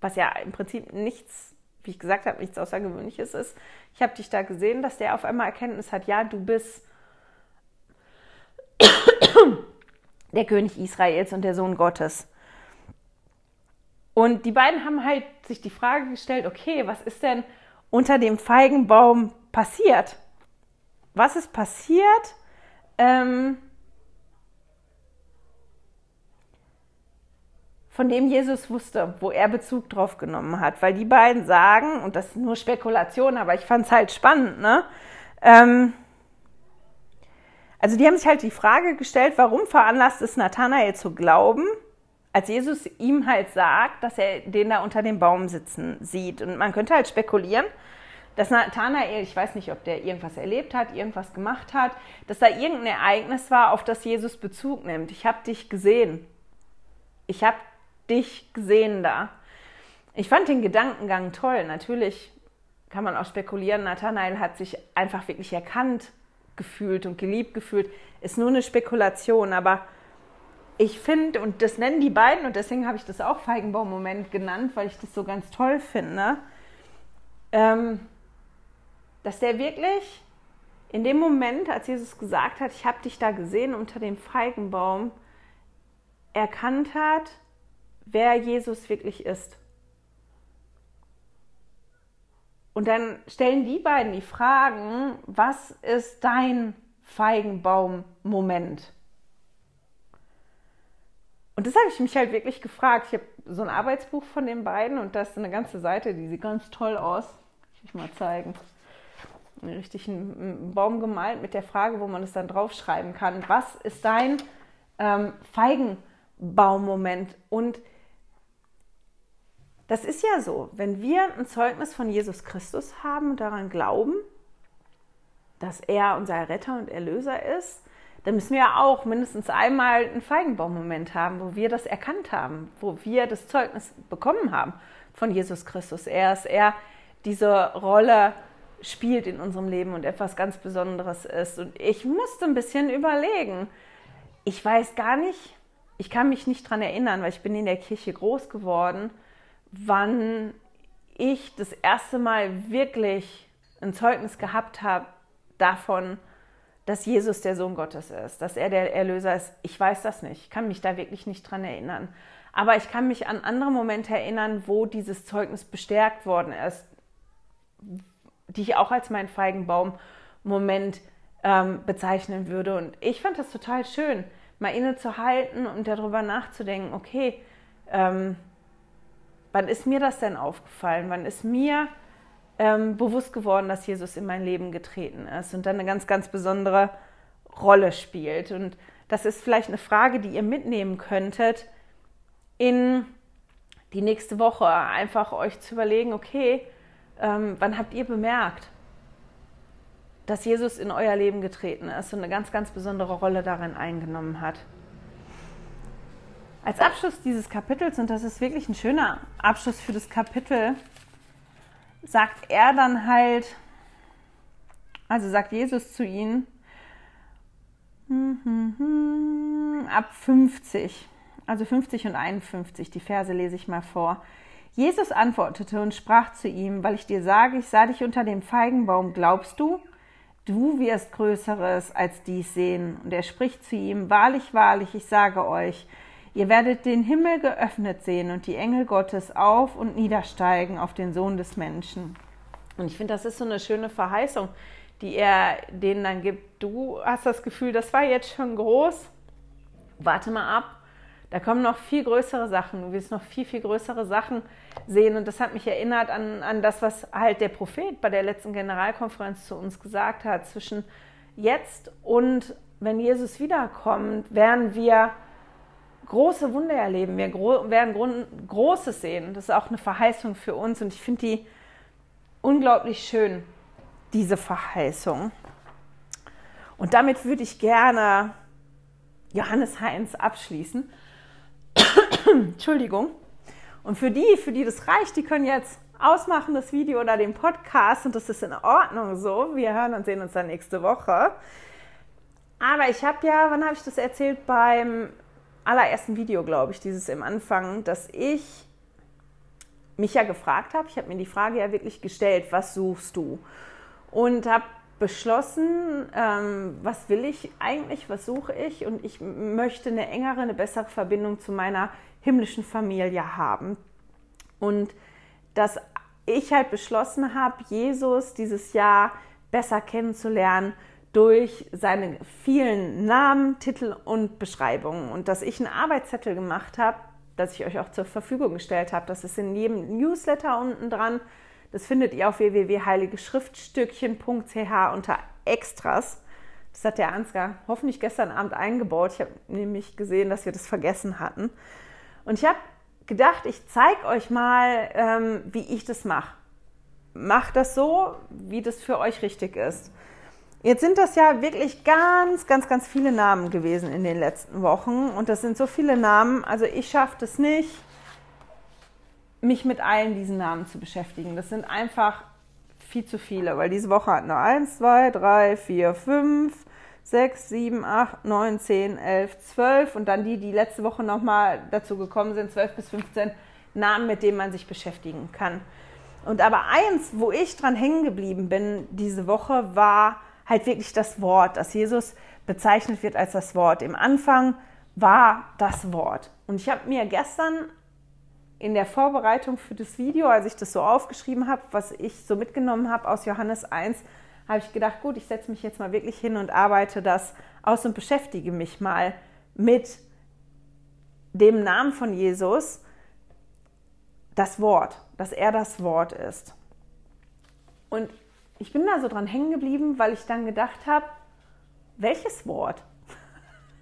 was ja im Prinzip nichts, wie ich gesagt habe, nichts Außergewöhnliches ist. Ich habe dich da gesehen, dass der auf einmal Erkenntnis hat, ja, du bist der König Israels und der Sohn Gottes. Und die beiden haben halt sich die Frage gestellt, okay, was ist denn unter dem Feigenbaum passiert? Was ist passiert? Ähm, von dem Jesus wusste, wo er Bezug drauf genommen hat. Weil die beiden sagen, und das ist nur Spekulation, aber ich fand es halt spannend, ne? Ähm, also die haben sich halt die Frage gestellt, warum veranlasst es Nathanael zu glauben, als Jesus ihm halt sagt, dass er den da unter dem Baum sitzen sieht. Und man könnte halt spekulieren, dass Nathanael, ich weiß nicht, ob der irgendwas erlebt hat, irgendwas gemacht hat, dass da irgendein Ereignis war, auf das Jesus Bezug nimmt. Ich habe dich gesehen. Ich habe dich gesehen da. Ich fand den Gedankengang toll. Natürlich kann man auch spekulieren, Nathanael hat sich einfach wirklich erkannt gefühlt und geliebt gefühlt, ist nur eine Spekulation. Aber ich finde, und das nennen die beiden, und deswegen habe ich das auch Feigenbaum-Moment genannt, weil ich das so ganz toll finde, ähm, dass der wirklich in dem Moment, als Jesus gesagt hat, ich habe dich da gesehen unter dem Feigenbaum, erkannt hat, wer Jesus wirklich ist. Und dann stellen die beiden die Fragen, was ist dein Feigenbaum-Moment? Und das habe ich mich halt wirklich gefragt. Ich habe so ein Arbeitsbuch von den beiden und da ist eine ganze Seite, die sieht ganz toll aus. Ich will mal zeigen. Einen Baum gemalt mit der Frage, wo man es dann draufschreiben kann. Was ist dein ähm, Feigenbaum-Moment? Und das ist ja so, wenn wir ein Zeugnis von Jesus Christus haben und daran glauben, dass er unser Retter und Erlöser ist, dann müssen wir auch mindestens einmal einen Feigenbaum-Moment haben, wo wir das erkannt haben, wo wir das Zeugnis bekommen haben von Jesus Christus. Er ist er diese Rolle spielt in unserem Leben und etwas ganz Besonderes ist. Und ich musste ein bisschen überlegen. Ich weiß gar nicht, ich kann mich nicht daran erinnern, weil ich bin in der Kirche groß geworden wann ich das erste Mal wirklich ein Zeugnis gehabt habe davon, dass Jesus der Sohn Gottes ist, dass er der Erlöser ist. Ich weiß das nicht. Ich kann mich da wirklich nicht dran erinnern. Aber ich kann mich an andere Momente erinnern, wo dieses Zeugnis bestärkt worden ist, die ich auch als meinen Feigenbaum-Moment ähm, bezeichnen würde. Und ich fand das total schön, mal innezuhalten und darüber nachzudenken, okay, ähm, Wann ist mir das denn aufgefallen? Wann ist mir ähm, bewusst geworden, dass Jesus in mein Leben getreten ist und dann eine ganz, ganz besondere Rolle spielt? Und das ist vielleicht eine Frage, die ihr mitnehmen könntet in die nächste Woche. Einfach euch zu überlegen, okay, ähm, wann habt ihr bemerkt, dass Jesus in euer Leben getreten ist und eine ganz, ganz besondere Rolle darin eingenommen hat? Als Abschluss dieses Kapitels, und das ist wirklich ein schöner Abschluss für das Kapitel, sagt er dann halt, also sagt Jesus zu ihnen, ab 50, also 50 und 51, die Verse lese ich mal vor. Jesus antwortete und sprach zu ihm, weil ich dir sage, ich sah dich unter dem Feigenbaum, glaubst du? Du wirst Größeres als dies sehen. Und er spricht zu ihm, wahrlich, wahrlich, ich sage euch, Ihr werdet den Himmel geöffnet sehen und die Engel Gottes auf und niedersteigen auf den Sohn des Menschen. Und ich finde, das ist so eine schöne Verheißung, die er denen dann gibt. Du hast das Gefühl, das war jetzt schon groß. Warte mal ab. Da kommen noch viel größere Sachen. Du wirst noch viel, viel größere Sachen sehen. Und das hat mich erinnert an, an das, was halt der Prophet bei der letzten Generalkonferenz zu uns gesagt hat. Zwischen jetzt und wenn Jesus wiederkommt, werden wir große Wunder erleben. Wir gro werden Gro Großes sehen. Das ist auch eine Verheißung für uns und ich finde die unglaublich schön, diese Verheißung. Und damit würde ich gerne Johannes Heinz abschließen. Entschuldigung. Und für die, für die das reicht, die können jetzt ausmachen, das Video oder den Podcast und das ist in Ordnung so. Wir hören und sehen uns dann nächste Woche. Aber ich habe ja, wann habe ich das erzählt? Beim allerersten Video, glaube ich, dieses im Anfang, dass ich mich ja gefragt habe, ich habe mir die Frage ja wirklich gestellt, was suchst du? Und habe beschlossen, ähm, was will ich eigentlich, was suche ich? Und ich möchte eine engere, eine bessere Verbindung zu meiner himmlischen Familie haben. Und dass ich halt beschlossen habe, Jesus dieses Jahr besser kennenzulernen durch seine vielen Namen, Titel und Beschreibungen. Und dass ich einen Arbeitszettel gemacht habe, das ich euch auch zur Verfügung gestellt habe. Das ist in jedem Newsletter unten dran. Das findet ihr auf www.heiligeschriftstückchen.ch unter Extras. Das hat der Ansgar hoffentlich gestern Abend eingebaut. Ich habe nämlich gesehen, dass wir das vergessen hatten. Und ich habe gedacht, ich zeige euch mal, ähm, wie ich das mache. Macht das so, wie das für euch richtig ist. Jetzt sind das ja wirklich ganz, ganz, ganz viele Namen gewesen in den letzten Wochen. Und das sind so viele Namen. Also ich schaffe das nicht, mich mit allen diesen Namen zu beschäftigen. Das sind einfach viel zu viele, weil diese Woche hatten wir 1, 2, 3, 4, 5, 6, 7, 8, 9, 10, 11, 12 und dann die, die letzte Woche nochmal dazu gekommen sind, 12 bis 15 Namen, mit denen man sich beschäftigen kann. Und aber eins, wo ich dran hängen geblieben bin diese Woche, war halt wirklich das Wort, dass Jesus bezeichnet wird als das Wort. Im Anfang war das Wort. Und ich habe mir gestern in der Vorbereitung für das Video, als ich das so aufgeschrieben habe, was ich so mitgenommen habe aus Johannes 1, habe ich gedacht, gut, ich setze mich jetzt mal wirklich hin und arbeite das aus und beschäftige mich mal mit dem Namen von Jesus, das Wort, dass er das Wort ist. Und ich bin da so dran hängen geblieben, weil ich dann gedacht habe, welches Wort?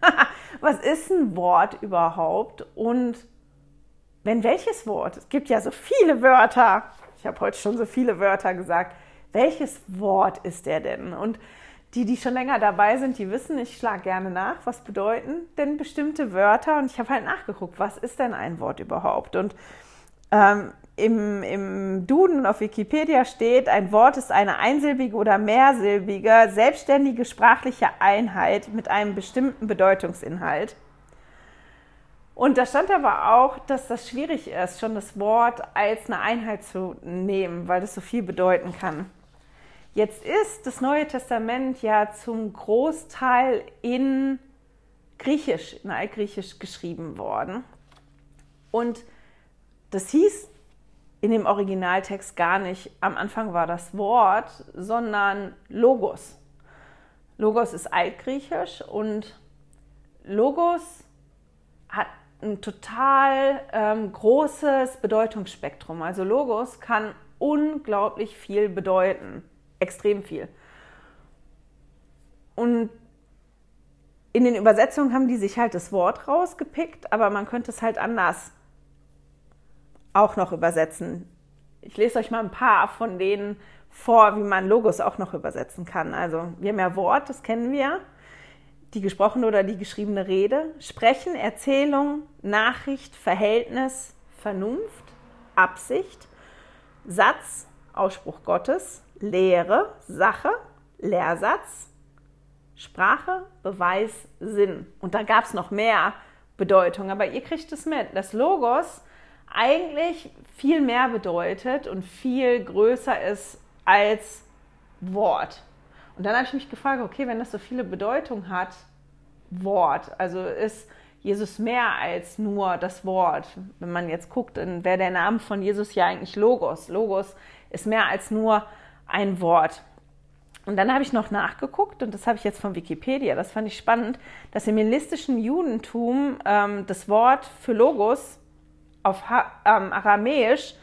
Was ist ein Wort überhaupt? Und wenn welches Wort? Es gibt ja so viele Wörter. Ich habe heute schon so viele Wörter gesagt. Welches Wort ist der denn? Und die, die schon länger dabei sind, die wissen, ich schlage gerne nach, was bedeuten denn bestimmte Wörter. Und ich habe halt nachgeguckt, was ist denn ein Wort überhaupt? Und ähm, im, im Duden auf Wikipedia steht, ein Wort ist eine einsilbige oder mehrsilbige, selbstständige sprachliche Einheit mit einem bestimmten Bedeutungsinhalt. Und da stand aber auch, dass das schwierig ist, schon das Wort als eine Einheit zu nehmen, weil das so viel bedeuten kann. Jetzt ist das Neue Testament ja zum Großteil in Griechisch, in Altgriechisch geschrieben worden. Und das hieß in dem Originaltext gar nicht, am Anfang war das Wort, sondern Logos. Logos ist altgriechisch und Logos hat ein total ähm, großes Bedeutungsspektrum. Also Logos kann unglaublich viel bedeuten, extrem viel. Und in den Übersetzungen haben die sich halt das Wort rausgepickt, aber man könnte es halt anders auch noch übersetzen. Ich lese euch mal ein paar von denen vor, wie man Logos auch noch übersetzen kann. Also wir haben ja Wort, das kennen wir, die gesprochene oder die geschriebene Rede, Sprechen, Erzählung, Nachricht, Verhältnis, Vernunft, Absicht, Satz, Ausspruch Gottes, Lehre, Sache, Lehrsatz, Sprache, Beweis, Sinn. Und da gab es noch mehr Bedeutungen, aber ihr kriegt es mit. Das Logos eigentlich viel mehr bedeutet und viel größer ist als Wort. Und dann habe ich mich gefragt, okay, wenn das so viele Bedeutungen hat, Wort, also ist Jesus mehr als nur das Wort. Wenn man jetzt guckt, dann wäre der Name von Jesus ja eigentlich Logos. Logos ist mehr als nur ein Wort. Und dann habe ich noch nachgeguckt, und das habe ich jetzt von Wikipedia, das fand ich spannend, dass im hellenistischen Judentum ähm, das Wort für Logos auf ähm, Aramäisch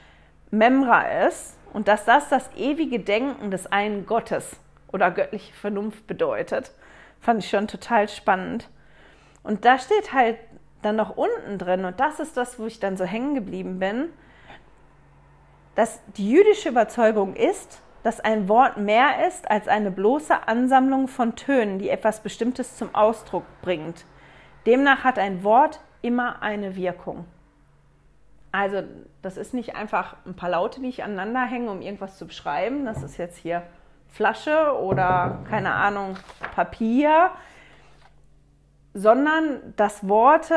Memra ist und dass das das ewige Denken des einen Gottes oder göttliche Vernunft bedeutet. Fand ich schon total spannend. Und da steht halt dann noch unten drin, und das ist das, wo ich dann so hängen geblieben bin, dass die jüdische Überzeugung ist, dass ein Wort mehr ist als eine bloße Ansammlung von Tönen, die etwas Bestimmtes zum Ausdruck bringt. Demnach hat ein Wort immer eine Wirkung. Also das ist nicht einfach ein paar Laute, die ich aneinander hänge, um irgendwas zu beschreiben. Das ist jetzt hier Flasche oder keine Ahnung, Papier, sondern dass Worte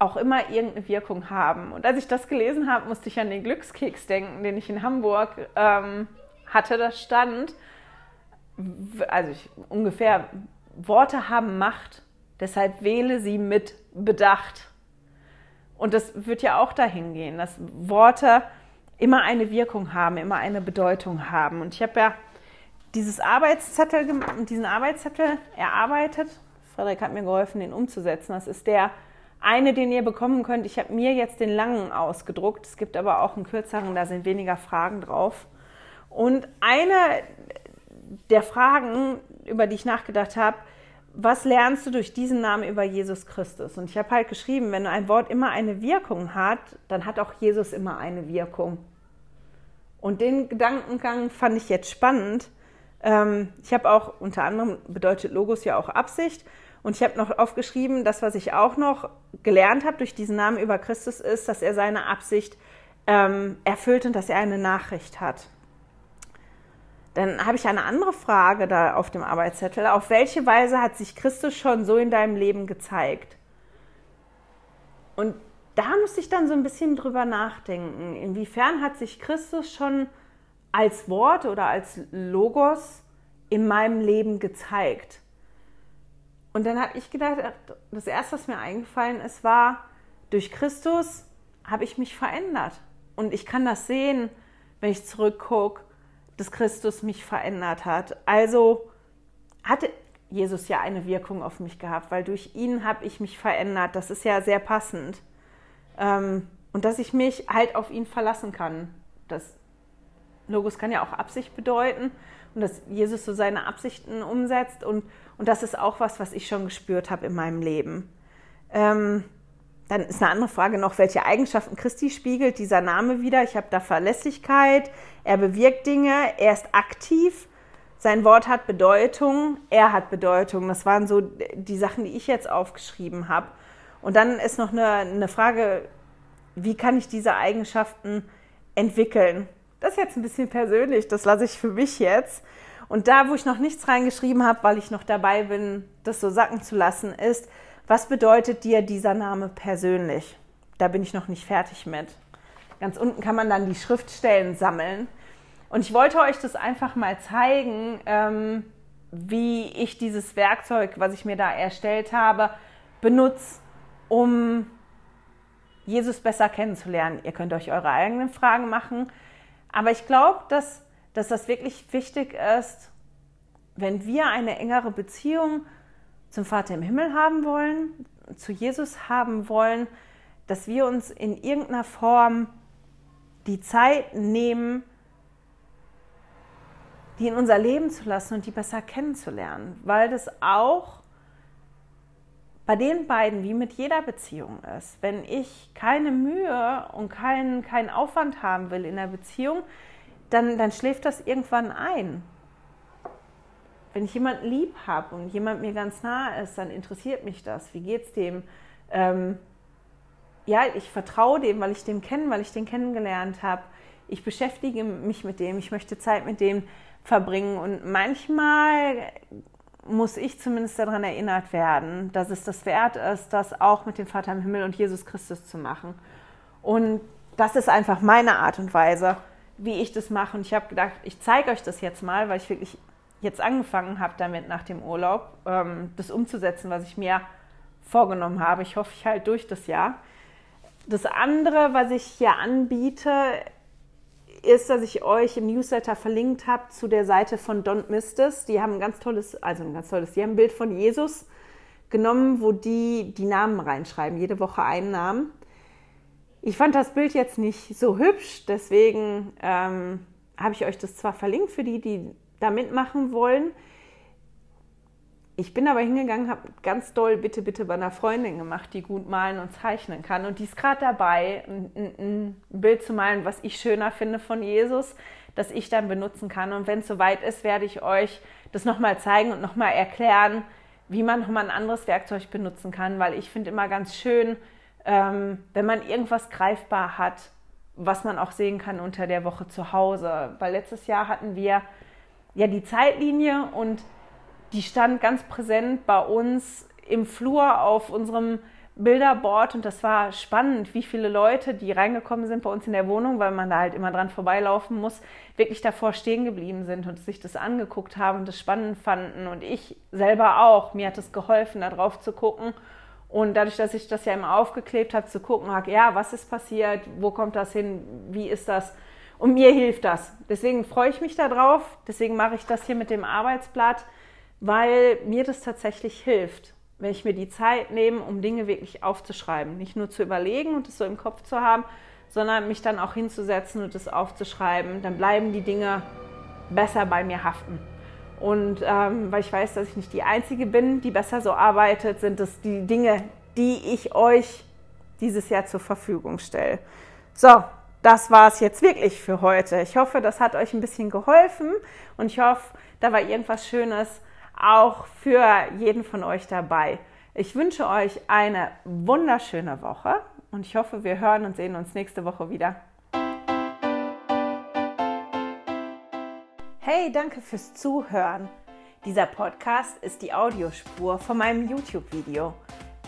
auch immer irgendeine Wirkung haben. Und als ich das gelesen habe, musste ich an den Glückskeks denken, den ich in Hamburg ähm, hatte. Das stand, also ich, ungefähr, Worte haben Macht, deshalb wähle sie mit Bedacht. Und das wird ja auch dahin gehen, dass Worte immer eine Wirkung haben, immer eine Bedeutung haben. Und ich habe ja dieses Arbeitszettel, diesen Arbeitszettel erarbeitet. Frederik hat mir geholfen, den umzusetzen. Das ist der eine, den ihr bekommen könnt. Ich habe mir jetzt den langen ausgedruckt. Es gibt aber auch einen kürzeren, da sind weniger Fragen drauf. Und eine der Fragen, über die ich nachgedacht habe, was lernst du durch diesen Namen über Jesus Christus? Und ich habe halt geschrieben, wenn ein Wort immer eine Wirkung hat, dann hat auch Jesus immer eine Wirkung. Und den Gedankengang fand ich jetzt spannend. Ähm, ich habe auch unter anderem bedeutet Logos ja auch Absicht. Und ich habe noch aufgeschrieben, das, was ich auch noch gelernt habe durch diesen Namen über Christus, ist, dass er seine Absicht ähm, erfüllt und dass er eine Nachricht hat. Dann habe ich eine andere Frage da auf dem Arbeitszettel. Auf welche Weise hat sich Christus schon so in deinem Leben gezeigt? Und da musste ich dann so ein bisschen drüber nachdenken. Inwiefern hat sich Christus schon als Wort oder als Logos in meinem Leben gezeigt? Und dann habe ich gedacht, das erste, was mir eingefallen ist, war, durch Christus habe ich mich verändert. Und ich kann das sehen, wenn ich zurückgucke, dass Christus mich verändert hat. Also hatte Jesus ja eine Wirkung auf mich gehabt, weil durch ihn habe ich mich verändert. Das ist ja sehr passend. Ähm, und dass ich mich halt auf ihn verlassen kann. Das Logos kann ja auch Absicht bedeuten und dass Jesus so seine Absichten umsetzt. Und, und das ist auch was, was ich schon gespürt habe in meinem Leben. Ähm, dann ist eine andere Frage noch, welche Eigenschaften Christi spiegelt dieser Name wieder. Ich habe da Verlässlichkeit, er bewirkt Dinge, er ist aktiv, sein Wort hat Bedeutung, er hat Bedeutung. Das waren so die Sachen, die ich jetzt aufgeschrieben habe. Und dann ist noch eine, eine Frage, wie kann ich diese Eigenschaften entwickeln? Das ist jetzt ein bisschen persönlich, das lasse ich für mich jetzt. Und da, wo ich noch nichts reingeschrieben habe, weil ich noch dabei bin, das so sacken zu lassen, ist, was bedeutet dir dieser Name persönlich? Da bin ich noch nicht fertig mit. Ganz unten kann man dann die Schriftstellen sammeln. Und ich wollte euch das einfach mal zeigen, ähm, wie ich dieses Werkzeug, was ich mir da erstellt habe, benutze, um Jesus besser kennenzulernen. Ihr könnt euch eure eigenen Fragen machen. Aber ich glaube, dass, dass das wirklich wichtig ist, wenn wir eine engere Beziehung zum Vater im Himmel haben wollen, zu Jesus haben wollen, dass wir uns in irgendeiner Form die Zeit nehmen, die in unser Leben zu lassen und die besser kennenzulernen, weil das auch bei den beiden wie mit jeder Beziehung ist. Wenn ich keine Mühe und keinen, keinen Aufwand haben will in der Beziehung, dann, dann schläft das irgendwann ein wenn ich jemanden lieb habe und jemand mir ganz nah ist, dann interessiert mich das. Wie geht's dem? Ähm, ja, ich vertraue dem, weil ich den kenne, weil ich den kennengelernt habe. Ich beschäftige mich mit dem, ich möchte Zeit mit dem verbringen und manchmal muss ich zumindest daran erinnert werden, dass es das wert ist, das auch mit dem Vater im Himmel und Jesus Christus zu machen. Und das ist einfach meine Art und Weise, wie ich das mache. Und ich habe gedacht, ich zeige euch das jetzt mal, weil ich wirklich jetzt angefangen habe damit nach dem Urlaub, ähm, das umzusetzen, was ich mir vorgenommen habe. Ich hoffe, ich halte durch das Jahr. Das andere, was ich hier anbiete, ist, dass ich euch im Newsletter verlinkt habe zu der Seite von Don't Miss. Die haben ein ganz tolles, also ein ganz tolles, die haben ein Bild von Jesus genommen, wo die die Namen reinschreiben, jede Woche einen Namen. Ich fand das Bild jetzt nicht so hübsch, deswegen ähm, habe ich euch das zwar verlinkt für die, die da mitmachen wollen. Ich bin aber hingegangen, habe ganz doll Bitte, Bitte bei einer Freundin gemacht, die gut malen und zeichnen kann. Und die ist gerade dabei, ein, ein, Bild zu malen, was ich schöner finde von Jesus, das ich dann benutzen kann. Und wenn es soweit ist, werde ich euch das nochmal zeigen und nochmal erklären, wie man nochmal ein anderes Werkzeug benutzen kann. Weil ich finde immer ganz schön, ähm, wenn man irgendwas greifbar hat, was man auch sehen kann unter der Woche zu Hause. Weil letztes Jahr hatten wir ja die Zeitlinie und die stand ganz präsent bei uns im Flur auf unserem Bilderboard. Und das war spannend, wie viele Leute, die reingekommen sind bei uns in der Wohnung, weil man da halt immer dran vorbeilaufen muss, wirklich davor stehen geblieben sind und sich das angeguckt haben und das spannend fanden. Und ich selber auch. Mir hat es geholfen, da drauf zu gucken. Und dadurch, dass ich das ja immer aufgeklebt habe, zu gucken, ja, was ist passiert, wo kommt das hin, wie ist das, und mir hilft das. Deswegen freue ich mich darauf. Deswegen mache ich das hier mit dem Arbeitsblatt, weil mir das tatsächlich hilft, wenn ich mir die Zeit nehme, um Dinge wirklich aufzuschreiben. Nicht nur zu überlegen und es so im Kopf zu haben, sondern mich dann auch hinzusetzen und es aufzuschreiben. Dann bleiben die Dinge besser bei mir haften. Und ähm, weil ich weiß, dass ich nicht die Einzige bin, die besser so arbeitet, sind es die Dinge, die ich euch dieses Jahr zur Verfügung stelle. So, das war es jetzt wirklich für heute. Ich hoffe, das hat euch ein bisschen geholfen und ich hoffe, da war irgendwas Schönes auch für jeden von euch dabei. Ich wünsche euch eine wunderschöne Woche und ich hoffe, wir hören und sehen uns nächste Woche wieder. Hey, danke fürs Zuhören. Dieser Podcast ist die Audiospur von meinem YouTube-Video.